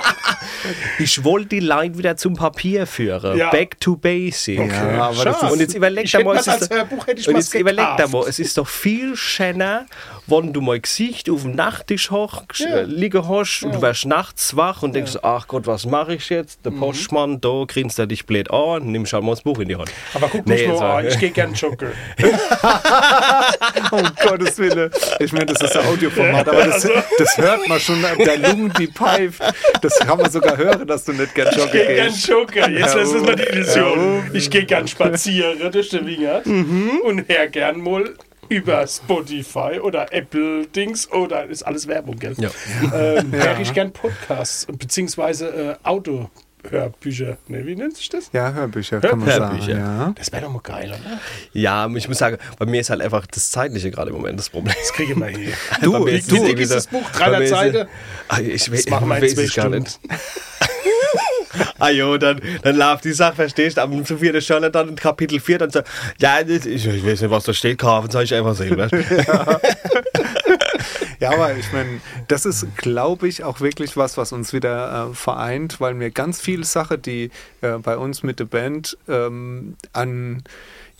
Ich wollte die Leute wieder zum Papier führen. Ja. Back to basic. Ja, Schade. ist, Und jetzt überleg Ich dir hätte mal, mir es ist, und was jetzt überleg dir gekauft. mal, es ist doch viel schöner, wenn du mal Gesicht auf dem Nachttisch hoch, Ja. äh, liegen hast und du wirst nachts wach und denkst, ach Gott, was mache ich jetzt? Der Mhm. Postmann, da grinst er dich blöd an, nimmst halt mal das Buch in die Hand. Aber guck Nee, mich jetzt mal war- an, ich gehe gern joggen. [LAUGHS] [LAUGHS] um Gottes Willen. Ich meine, das ist ein Audioformat, aber das, Also- das hört man schon, der Lungen, die pfeift. Das kann man sogar hören, dass du nicht gern Ich joggen gehe gern gehst. joggen. Jetzt Ja, lass uns mal die oh. Illusion. Ich gehe gern spazieren durch den Wingert und hör gern mal über Spotify oder Apple Dings oder ist alles Werbung, gell? Ja. Ähm, Hör ich gern Podcasts beziehungsweise äh, Autohörbücher. Ne, wie nennt sich das? Ja, Hörbücher, kann man Hörbücher. sagen. Ja. Das wäre doch mal geil, oder? Ja, ich muss sagen, bei mir ist halt einfach das Zeitliche gerade im Moment das Problem. Das kriegen wir hier. Bei mir wie ist dick ist das Buch? bei 300 mir ist- Seiten? Ah, Ich, machen wir in weiß es gar Stunden. nicht. [LAUGHS] Ah jo, dann, dann läuft die Sache, verstehst du, am zu vierten schon dann Kapitel 4, dann so, ja, ich, ich weiß nicht, was da steht, kaufen, sag ich einfach selber. Ja, [LAUGHS] [LAUGHS] aber ich meine, das ist, glaube ich, auch wirklich was, was uns wieder äh, vereint, weil mir ganz viele Sachen, die äh, bei uns mit der Band ähm, an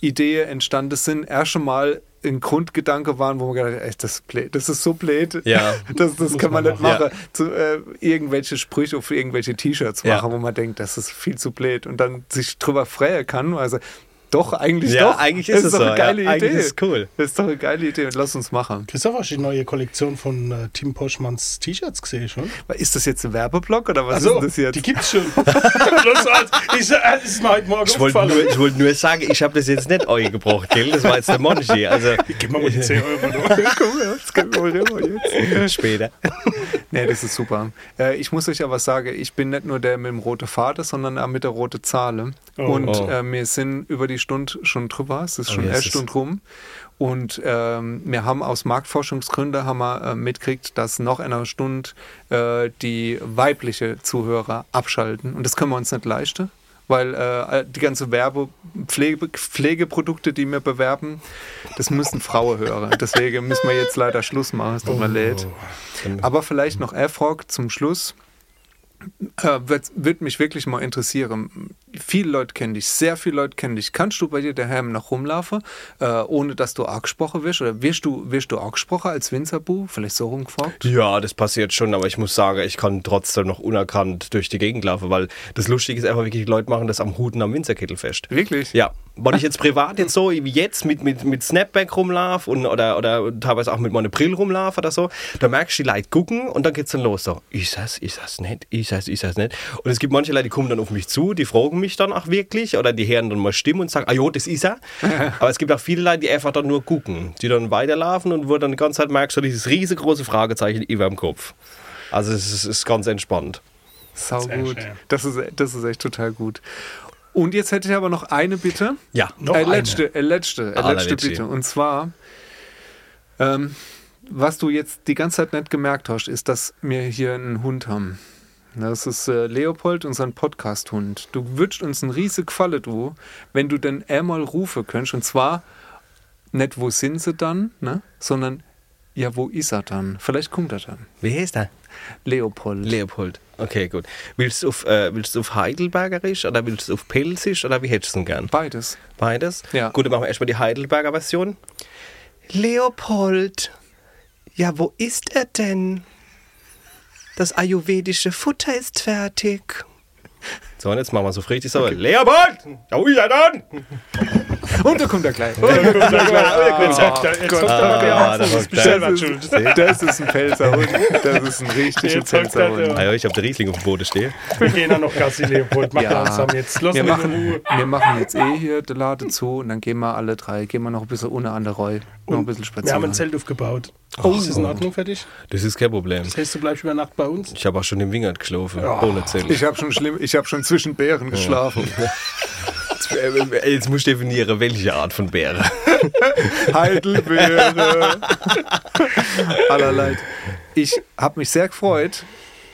Ideen entstanden sind, erst schon mal ein Grundgedanke waren, wo man gedacht hat, echt, das, das ist so blöd, Ja. [LAUGHS] das, das kann man man nicht machen. machen. Zu, äh, irgendwelche Sprüche auf irgendwelche T-Shirts Ja. machen, wo man denkt, das ist viel zu blöd und dann sich drüber freuen kann. Also doch, eigentlich Ja, doch. eigentlich Das ist es doch so, eine geile ja. Idee. Eigentlich ist es cool. Das ist doch eine geile Idee und lass uns machen. Christoph, hast du die neue Kollektion von äh, Tim Poschmanns T-Shirts gesehen schon? Ist das jetzt ein Werbeblock oder was Also, ist das jetzt? die gibt's schon. [LAUGHS] das, war- ich, äh, das ist mir heute Morgen Ich wollte nur, ich wollte nur sagen, ich habe das jetzt nicht euch gebraucht, gell? Das war jetzt der Monchi, also Gib mir mal die 10 Euro. [LAUGHS] Komm das können wir rüber jetzt. später. Nee, das ist super. Äh, ich muss euch aber sagen, ich bin nicht nur der mit dem roten Faden, sondern auch mit der roten Zahle. Oh. Und Oh. Äh, wir sind über die Stunde schon drüber. Es ist schon ja, eine Stunde rum. Und ähm, wir haben aus Marktforschungsgründen haben wir äh, mitgekriegt, dass noch in einer Stunde äh, die weibliche Zuhörer abschalten. Und das können wir uns nicht leisten. Weil äh, die ganze Werbe Pflege, Pflegeprodukte, die wir bewerben, das müssen Frauen hören. Deswegen müssen wir jetzt leider Schluss machen. Es tut mir leid. Aber vielleicht noch Erfrog zum Schluss. Äh, wird, wird mich wirklich mal interessieren. Viele Leute kennen dich, sehr viele Leute kennen dich. Kannst du bei dir daheim noch rumlaufen, äh, ohne dass du angesprochen wirst? Oder wirst du, wirst du angesprochen als Winzerbu? Vielleicht so rumgefragt? Ja, das passiert schon, aber ich muss sagen, ich kann trotzdem noch unerkannt durch die Gegend laufen, weil das Lustige ist einfach wirklich, die Leute machen das am Huten am Winzerkittelfest. Wirklich? Ja, wenn ich jetzt privat jetzt so wie jetzt mit, mit, mit Snapback rumlaufe und, oder, oder teilweise auch mit meiner Brille rumlaufe oder so, da merkst du, die Leute gucken und dann geht's dann los. So, ist das, ist das nicht, ist das, ist das nicht. Und es gibt manche Leute, die kommen dann auf mich zu, die fragen mich dann auch wirklich oder die hören dann mal Stimmen und sagen, ah jo, das ist er. [LAUGHS] Aber es gibt auch viele Leute, die einfach dann nur gucken, die dann weiterlaufen und wo dann die ganze Zeit merkst du dieses riesengroße Fragezeichen über dem Kopf. Also es ist, ist ganz entspannt. Sau gut. Das ist, das ist echt total gut. Und jetzt hätte ich aber noch eine Bitte. Ja, Noch äh, eine. letzte, äh, letzte, äh, letzte. Bitte. Und zwar, ähm, was du jetzt die ganze Zeit nicht gemerkt hast, ist, dass wir hier einen Hund haben. Das ist äh, Leopold, unser Podcast-Hund. Du würdest uns einen riesig Gefallen, du, wenn du denn einmal rufen könntest. Und zwar nicht, wo sind sie dann, ne? sondern ja, wo ist er dann? Vielleicht kommt er dann. Wie heißt er? Leopold. Leopold. Okay, gut. Willst du auf, äh, willst du auf Heidelbergerisch oder willst du auf Pelzisch oder wie hättest du denn gern? Beides. Beides? Ja. Gut, dann machen wir erstmal die Heidelberger Version. Leopold, ja, wo ist er denn? Das ayurvedische Futter ist fertig. So, und jetzt machen wir so richtig so. Leopold! Ja, wo ist er dann? [LAUGHS] Und da kommt er gleich. Er, jetzt er Ah, mal wieder da auf. Das ist hockt er. Das schuld. ist, das ist ein Pelzerhund. Das ist ein richtiger er Pelzerhund. Ah, ja, ich habe den Riesling auf dem Boden stehen. Wir gehen dann noch Gassi, Leopold. Mach Ja. langsam jetzt. Lass Wir machen, wir machen jetzt eh hier den Laden zu und dann gehen wir alle drei, gehen wir noch ein bisschen ohne an der Roy, noch ein bisschen Wir spazieren. haben ein Zelt aufgebaut. Oh, ist das in Ordnung für dich? Das ist kein Problem. Das heißt, du bleibst über Nacht bei uns? Ich habe auch schon im Wingert geschlafen. Ohne Zelt. Ich habe schon schlimm, ich habe schon zwischen Bären geschlafen. [LAUGHS] Äh, Jetzt musst du definieren, welche Art von Bäre. [LAUGHS] Heidelbeere. [LAUGHS] Allerlei. Ich habe mich sehr gefreut,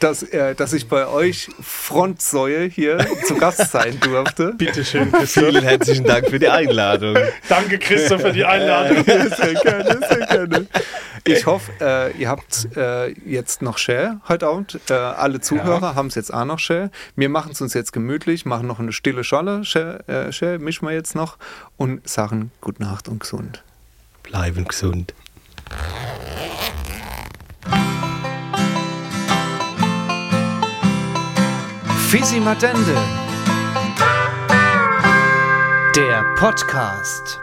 dass, äh, dass ich bei euch Frontsäue hier zu Gast sein durfte. [LAUGHS] Bitte schön, [LAUGHS] Christoph. Vielen herzlichen Dank für die Einladung. Danke, Christoph, für die Einladung. [LAUGHS] Sehr gerne, sehr gerne. Ich hoffe, äh, ihr habt äh, jetzt noch Share heute Abend. Äh, alle Zuhörer haben es jetzt auch noch Share. Wir machen es uns jetzt gemütlich, machen noch eine stille Scholle. Share, äh, Share mischen wir jetzt noch und sagen Gute Nacht und gesund. Bleiben gesund. Fisi Matende. Der Podcast.